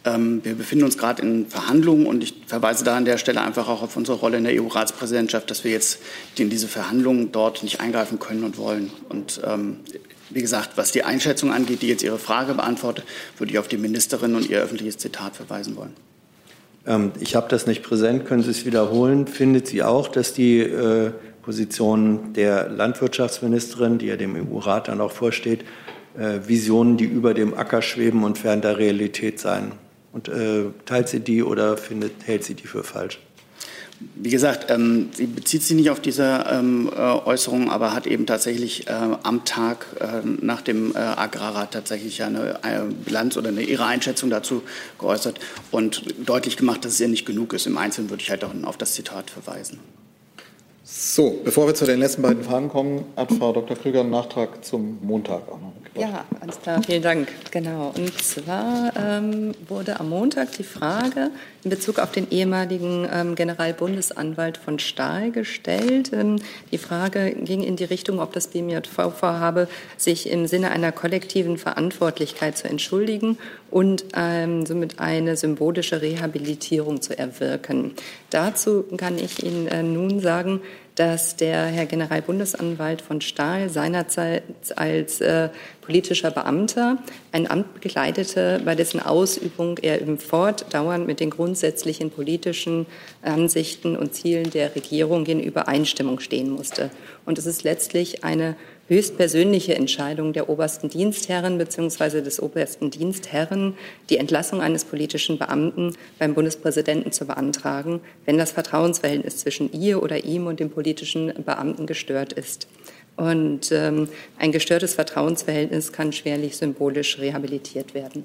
Ähm, wir befinden uns gerade in Verhandlungen und ich verweise da an der Stelle einfach auch auf unsere Rolle in der EU-Ratspräsidentschaft, dass wir jetzt in diese Verhandlungen dort nicht eingreifen können und wollen. Und ähm, wie gesagt, was die Einschätzung angeht, die jetzt Ihre Frage beantwortet, würde ich auf die Ministerin und ihr öffentliches Zitat verweisen wollen. Ähm, ich habe das nicht präsent. Können Sie es wiederholen? Findet sie auch, dass die äh, Position der Landwirtschaftsministerin, die ja dem EU-Rat dann auch vorsteht, äh, Visionen, die über dem Acker schweben und fern der Realität sein. Und äh, teilt sie die oder findet, hält sie die für falsch? Wie gesagt, ähm, sie bezieht sich nicht auf diese ähm, äh, Äußerung, aber hat eben tatsächlich äh, am Tag äh, nach dem äh, Agrarrat tatsächlich eine, eine, Bilanz oder eine, ihre Einschätzung dazu geäußert und deutlich gemacht, dass es ihr nicht genug ist. Im Einzelnen würde ich halt auch auf das Zitat verweisen. So, bevor wir zu den letzten beiden Fragen kommen, hat Frau Dr. Krüger einen Nachtrag zum Montag auch noch. Ja, alles klar, vielen Dank. Genau. Und zwar ähm, wurde am Montag die Frage in Bezug auf den ehemaligen ähm, Generalbundesanwalt von Stahl gestellt. Ähm, die Frage ging in die Richtung, ob das BMJV vorhabe, sich im Sinne einer kollektiven Verantwortlichkeit zu entschuldigen und ähm, somit eine symbolische Rehabilitierung zu erwirken. Dazu kann ich Ihnen äh, nun sagen, dass der Herr Generalbundesanwalt von Stahl seinerzeit als äh, politischer Beamter ein Amt begleitete, bei dessen Ausübung er im fortdauernd mit den grundsätzlichen politischen Ansichten und Zielen der Regierung in Übereinstimmung stehen musste. Und es ist letztlich eine höchstpersönliche Entscheidung der obersten Dienstherren bzw. des obersten Dienstherren, die Entlassung eines politischen Beamten beim Bundespräsidenten zu beantragen, wenn das Vertrauensverhältnis zwischen ihr oder ihm und dem politischen Beamten gestört ist. Und ähm, ein gestörtes Vertrauensverhältnis kann schwerlich symbolisch rehabilitiert werden.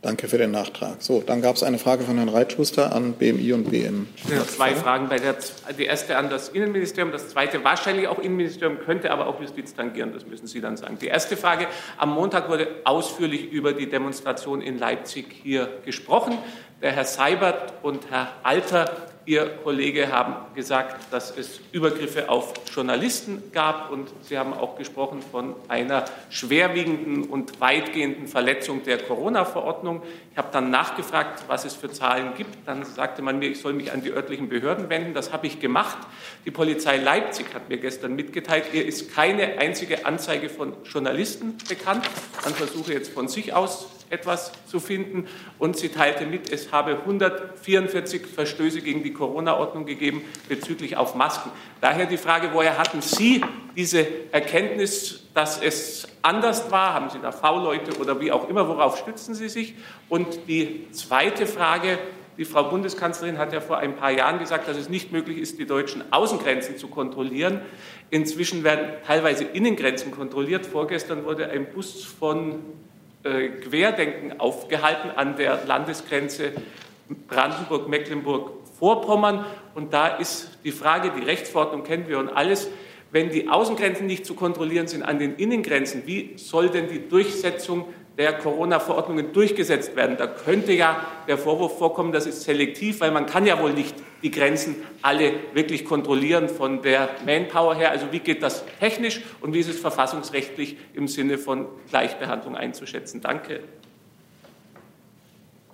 Danke für den Nachtrag. So, dann gab es eine Frage von Herrn Reitschuster an BMI und BM. Ja, zwei Fragen. Bei der, die erste an das Innenministerium, das zweite wahrscheinlich auch Innenministerium, könnte aber auch Justiz tangieren, das müssen Sie dann sagen. Die erste Frage, am Montag wurde ausführlich über die Demonstration in Leipzig hier gesprochen. Der Herr Seibert und Herr Alter Ihr Kollege haben gesagt, dass es Übergriffe auf Journalisten gab und Sie haben auch gesprochen von einer schwerwiegenden und weitgehenden Verletzung der Corona-Verordnung. Ich habe dann nachgefragt, was es für Zahlen gibt. Dann sagte man mir, ich soll mich an die örtlichen Behörden wenden. Das habe ich gemacht. Die Polizei Leipzig hat mir gestern mitgeteilt, ihr ist keine einzige Anzeige von Journalisten bekannt. Man versuche jetzt von sich aus etwas zu finden. Und sie teilte mit, es habe 144 Verstöße gegen die Corona-Ordnung gegeben bezüglich auf Masken. Daher die Frage, woher hatten Sie diese Erkenntnis, dass es anders war? Haben Sie da V-Leute oder wie auch immer? Worauf stützen Sie sich? Und die zweite Frage, die Frau Bundeskanzlerin hat ja vor ein paar Jahren gesagt, dass es nicht möglich ist, die deutschen Außengrenzen zu kontrollieren. Inzwischen werden teilweise Innengrenzen kontrolliert. Vorgestern wurde ein Bus von Querdenken aufgehalten an der Landesgrenze Brandenburg-Mecklenburg-Vorpommern. Und da ist die Frage, die Rechtsverordnung kennen wir und alles, wenn die Außengrenzen nicht zu kontrollieren sind an den Innengrenzen, wie soll denn die Durchsetzung der Corona-Verordnungen durchgesetzt werden. Da könnte ja der Vorwurf vorkommen, das ist selektiv, weil man kann ja wohl nicht die Grenzen alle wirklich kontrollieren von der Manpower her. Also wie geht das technisch und wie ist es verfassungsrechtlich im Sinne von Gleichbehandlung einzuschätzen? Danke.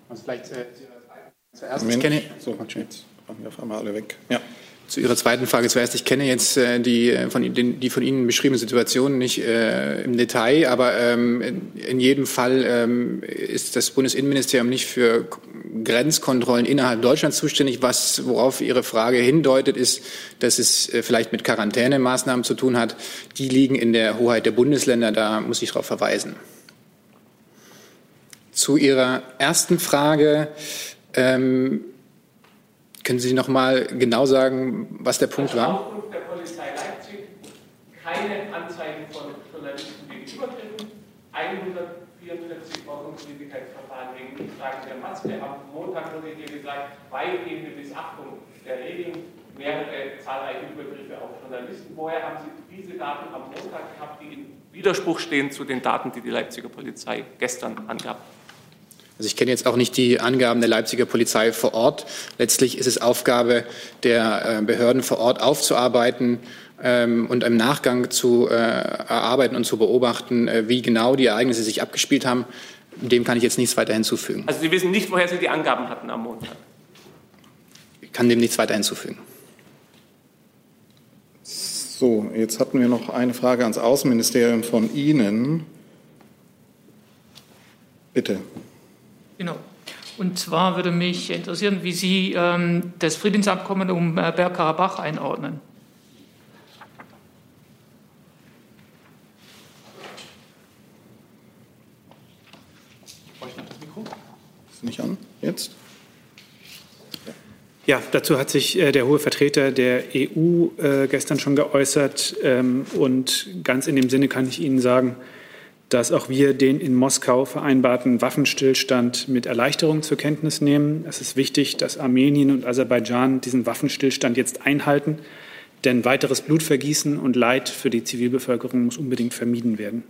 Also vielleicht zuerst. Ich kenne, so, jetzt waren wir auf einmal alle weg. Ja. Zu Ihrer zweiten Frage zuerst. Ich kenne jetzt äh, die, äh, von, den, die von Ihnen beschriebene Situation nicht äh, im Detail, aber ähm, in jedem Fall ähm, ist das Bundesinnenministerium nicht für Grenzkontrollen innerhalb Deutschlands zuständig. Was, worauf Ihre Frage hindeutet, ist, dass es äh, vielleicht mit Quarantänemaßnahmen zu tun hat. Die liegen in der Hoheit der Bundesländer. Da muss ich darauf verweisen. Zu Ihrer ersten Frage. Ähm, können Sie noch mal genau sagen, was der Punkt war? Aufruf der Polizei Leipzig keine Anzeigen von Journalisten wegen Übergriffen, 144 Ordnungswidrigkeitsverfahren wegen Nichttragen der Maske. Am Montag wurde hier gesagt, weitgehende Missachtung der Regeln, mehrere zahlreiche Übergriffe auf Journalisten. Woher haben Sie diese Daten am Montag gehabt, die in Widerspruch stehen zu den Daten, die die Leipziger Polizei gestern angab? Also ich kenne jetzt auch nicht die Angaben der Leipziger Polizei vor Ort. Letztlich ist es Aufgabe der äh, Behörden vor Ort aufzuarbeiten ähm, und im Nachgang zu äh, erarbeiten und zu beobachten, äh, wie genau die Ereignisse sich abgespielt haben. Dem kann ich jetzt nichts weiter hinzufügen. Also Sie wissen nicht, woher Sie die Angaben hatten am Montag? Ich kann dem nichts weiter hinzufügen. So, jetzt hatten wir noch eine Frage ans Außenministerium von Ihnen. Bitte. Genau. Und zwar würde mich interessieren, wie Sie ähm, das Friedensabkommen um äh, Bergkarabach einordnen. Ist nicht an jetzt? Ja, dazu hat sich äh, der hohe Vertreter der EU äh, gestern schon geäußert. Ähm, und ganz in dem Sinne kann ich Ihnen sagen, dass auch wir den in Moskau vereinbarten Waffenstillstand mit Erleichterung zur Kenntnis nehmen. Es ist wichtig, dass Armenien und Aserbaidschan diesen Waffenstillstand jetzt einhalten, denn weiteres Blutvergießen und Leid für die Zivilbevölkerung muss unbedingt vermieden werden.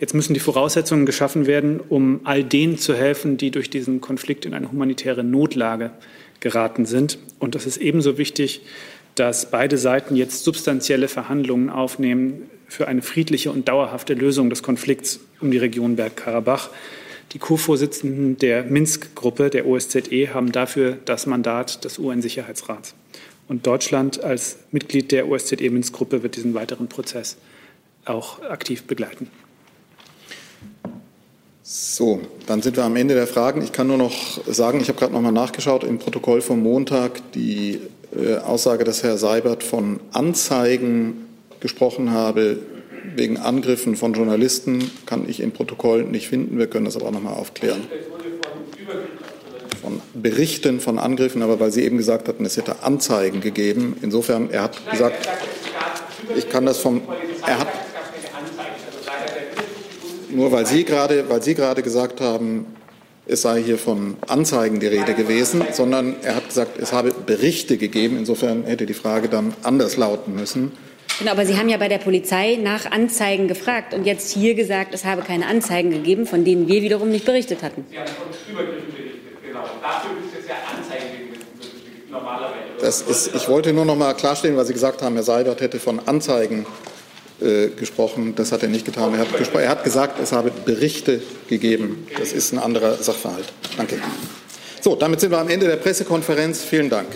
Jetzt müssen die Voraussetzungen geschaffen werden, um all denen zu helfen, die durch diesen Konflikt in eine humanitäre Notlage geraten sind. Und es ist ebenso wichtig, dass beide Seiten jetzt substanzielle Verhandlungen aufnehmen für eine friedliche und dauerhafte Lösung des Konflikts um die Region Bergkarabach. Die Co-Vorsitzenden der Minsk-Gruppe, der OSZE, haben dafür das Mandat des UN-Sicherheitsrats. Und Deutschland als Mitglied der OSZE-Minsk-Gruppe wird diesen weiteren Prozess auch aktiv begleiten. So, dann sind wir am Ende der Fragen. Ich kann nur noch sagen, ich habe gerade noch mal nachgeschaut im Protokoll vom Montag, die Aussage, dass Herr Seibert von Anzeigen gesprochen habe wegen Angriffen von Journalisten, kann ich im Protokoll nicht finden. Wir können das aber auch noch mal aufklären. Von Berichten von Angriffen, aber weil Sie eben gesagt hatten, es hätte Anzeigen gegeben. Insofern, er hat gesagt, ich kann das vom, er hat, nur weil Sie gerade, weil Sie gerade gesagt haben, es sei hier von Anzeigen die Rede gewesen, sondern er hat gesagt, es habe Berichte gegeben. Insofern hätte die Frage dann anders lauten müssen. Genau, aber Sie haben ja bei der Polizei nach Anzeigen gefragt und jetzt hier gesagt, es habe keine Anzeigen gegeben, von denen wir wiederum nicht berichtet hatten. Sie haben von Übergriffen berichtet, genau. Dafür ist es ja Anzeigen normalerweise. Das ist, ich wollte nur noch mal klarstellen, weil Sie gesagt haben, Herr Seibert hätte von Anzeigen äh, gesprochen. Das hat er nicht getan. Er hat, er hat gesagt, es habe Berichte gegeben. Das ist ein anderer Sachverhalt. Danke. So, damit sind wir am Ende der Pressekonferenz. Vielen Dank.